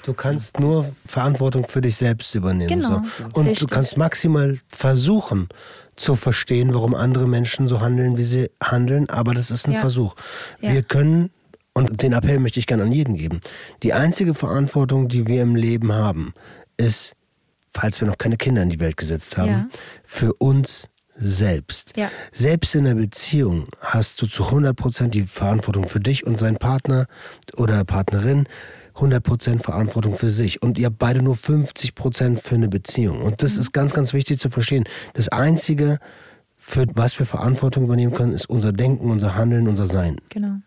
Du kannst nur Verantwortung für dich selbst übernehmen. Genau. So. Und Richtig. du kannst maximal versuchen, zu verstehen, warum andere Menschen so handeln, wie sie handeln, aber das ist ein ja. Versuch. Wir ja. können, und den Appell möchte ich gerne an jeden geben, die einzige Verantwortung, die wir im Leben haben, ist, falls wir noch keine Kinder in die Welt gesetzt haben, ja. für uns selbst. Ja. Selbst in der Beziehung hast du zu 100% die Verantwortung für dich und seinen Partner oder Partnerin. 100% Verantwortung für sich und ihr beide nur 50% für eine Beziehung. Und das mhm. ist ganz, ganz wichtig zu verstehen. Das Einzige, für was wir Verantwortung übernehmen können, ist unser Denken, unser Handeln, unser Sein. Genau.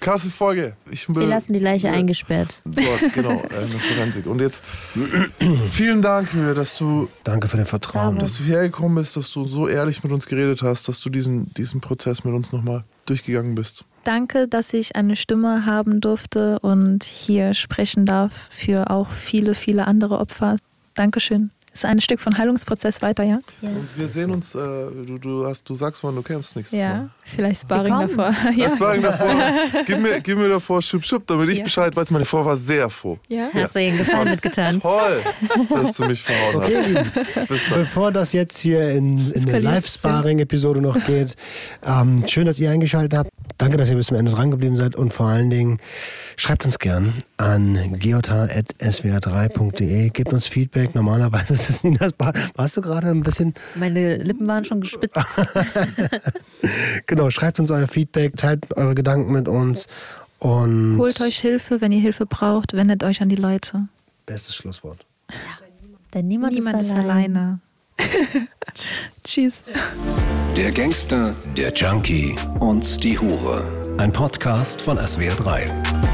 Krasse Folge. Ich Wir lassen die Leiche ja, eingesperrt. Dort, genau, äh, in der Forensik. Und jetzt vielen Dank, Julia, dass du, Danke für den Vertrauen. dass du hergekommen bist, dass du so ehrlich mit uns geredet hast, dass du diesen, diesen Prozess mit uns nochmal durchgegangen bist. Danke, dass ich eine Stimme haben durfte und hier sprechen darf für auch viele, viele andere Opfer. Dankeschön. Ist ein Stück von Heilungsprozess weiter, ja? Und wir sehen uns, äh, du, du, hast, du sagst, wann du kämpfst nächstes Ja, Mal. vielleicht Sparring davor. Ja. Sparring davor. Gib mir, gib mir davor Schub Schub, damit ich Ja. Bescheid weiß. Meine Frau war sehr froh. Ja. Hast du ihr Gefallen mitgetan? Toll, dass du mich verhauen Okay, hast. bevor das jetzt hier in, in eine. Live-Sparring-Episode noch geht, ähm, schön, dass ihr eingeschaltet habt. Danke, dass ihr bis zum Ende dran geblieben seid und vor allen Dingen schreibt uns gern an geota.swr3.de. Gebt uns Feedback. Normalerweise ist es Ninas Bar. Warst du gerade ein bisschen Meine Lippen waren schon gespitzt. Genau, schreibt uns euer Feedback, teilt eure Gedanken mit uns und Holt euch Hilfe, wenn ihr Hilfe braucht, wendet euch an die Leute. bestes Schlusswort. Denn niemand, Niemand ist alleine. Tschüss. Der Gangster, der Junkie und die Hure. Ein Podcast von SWR3.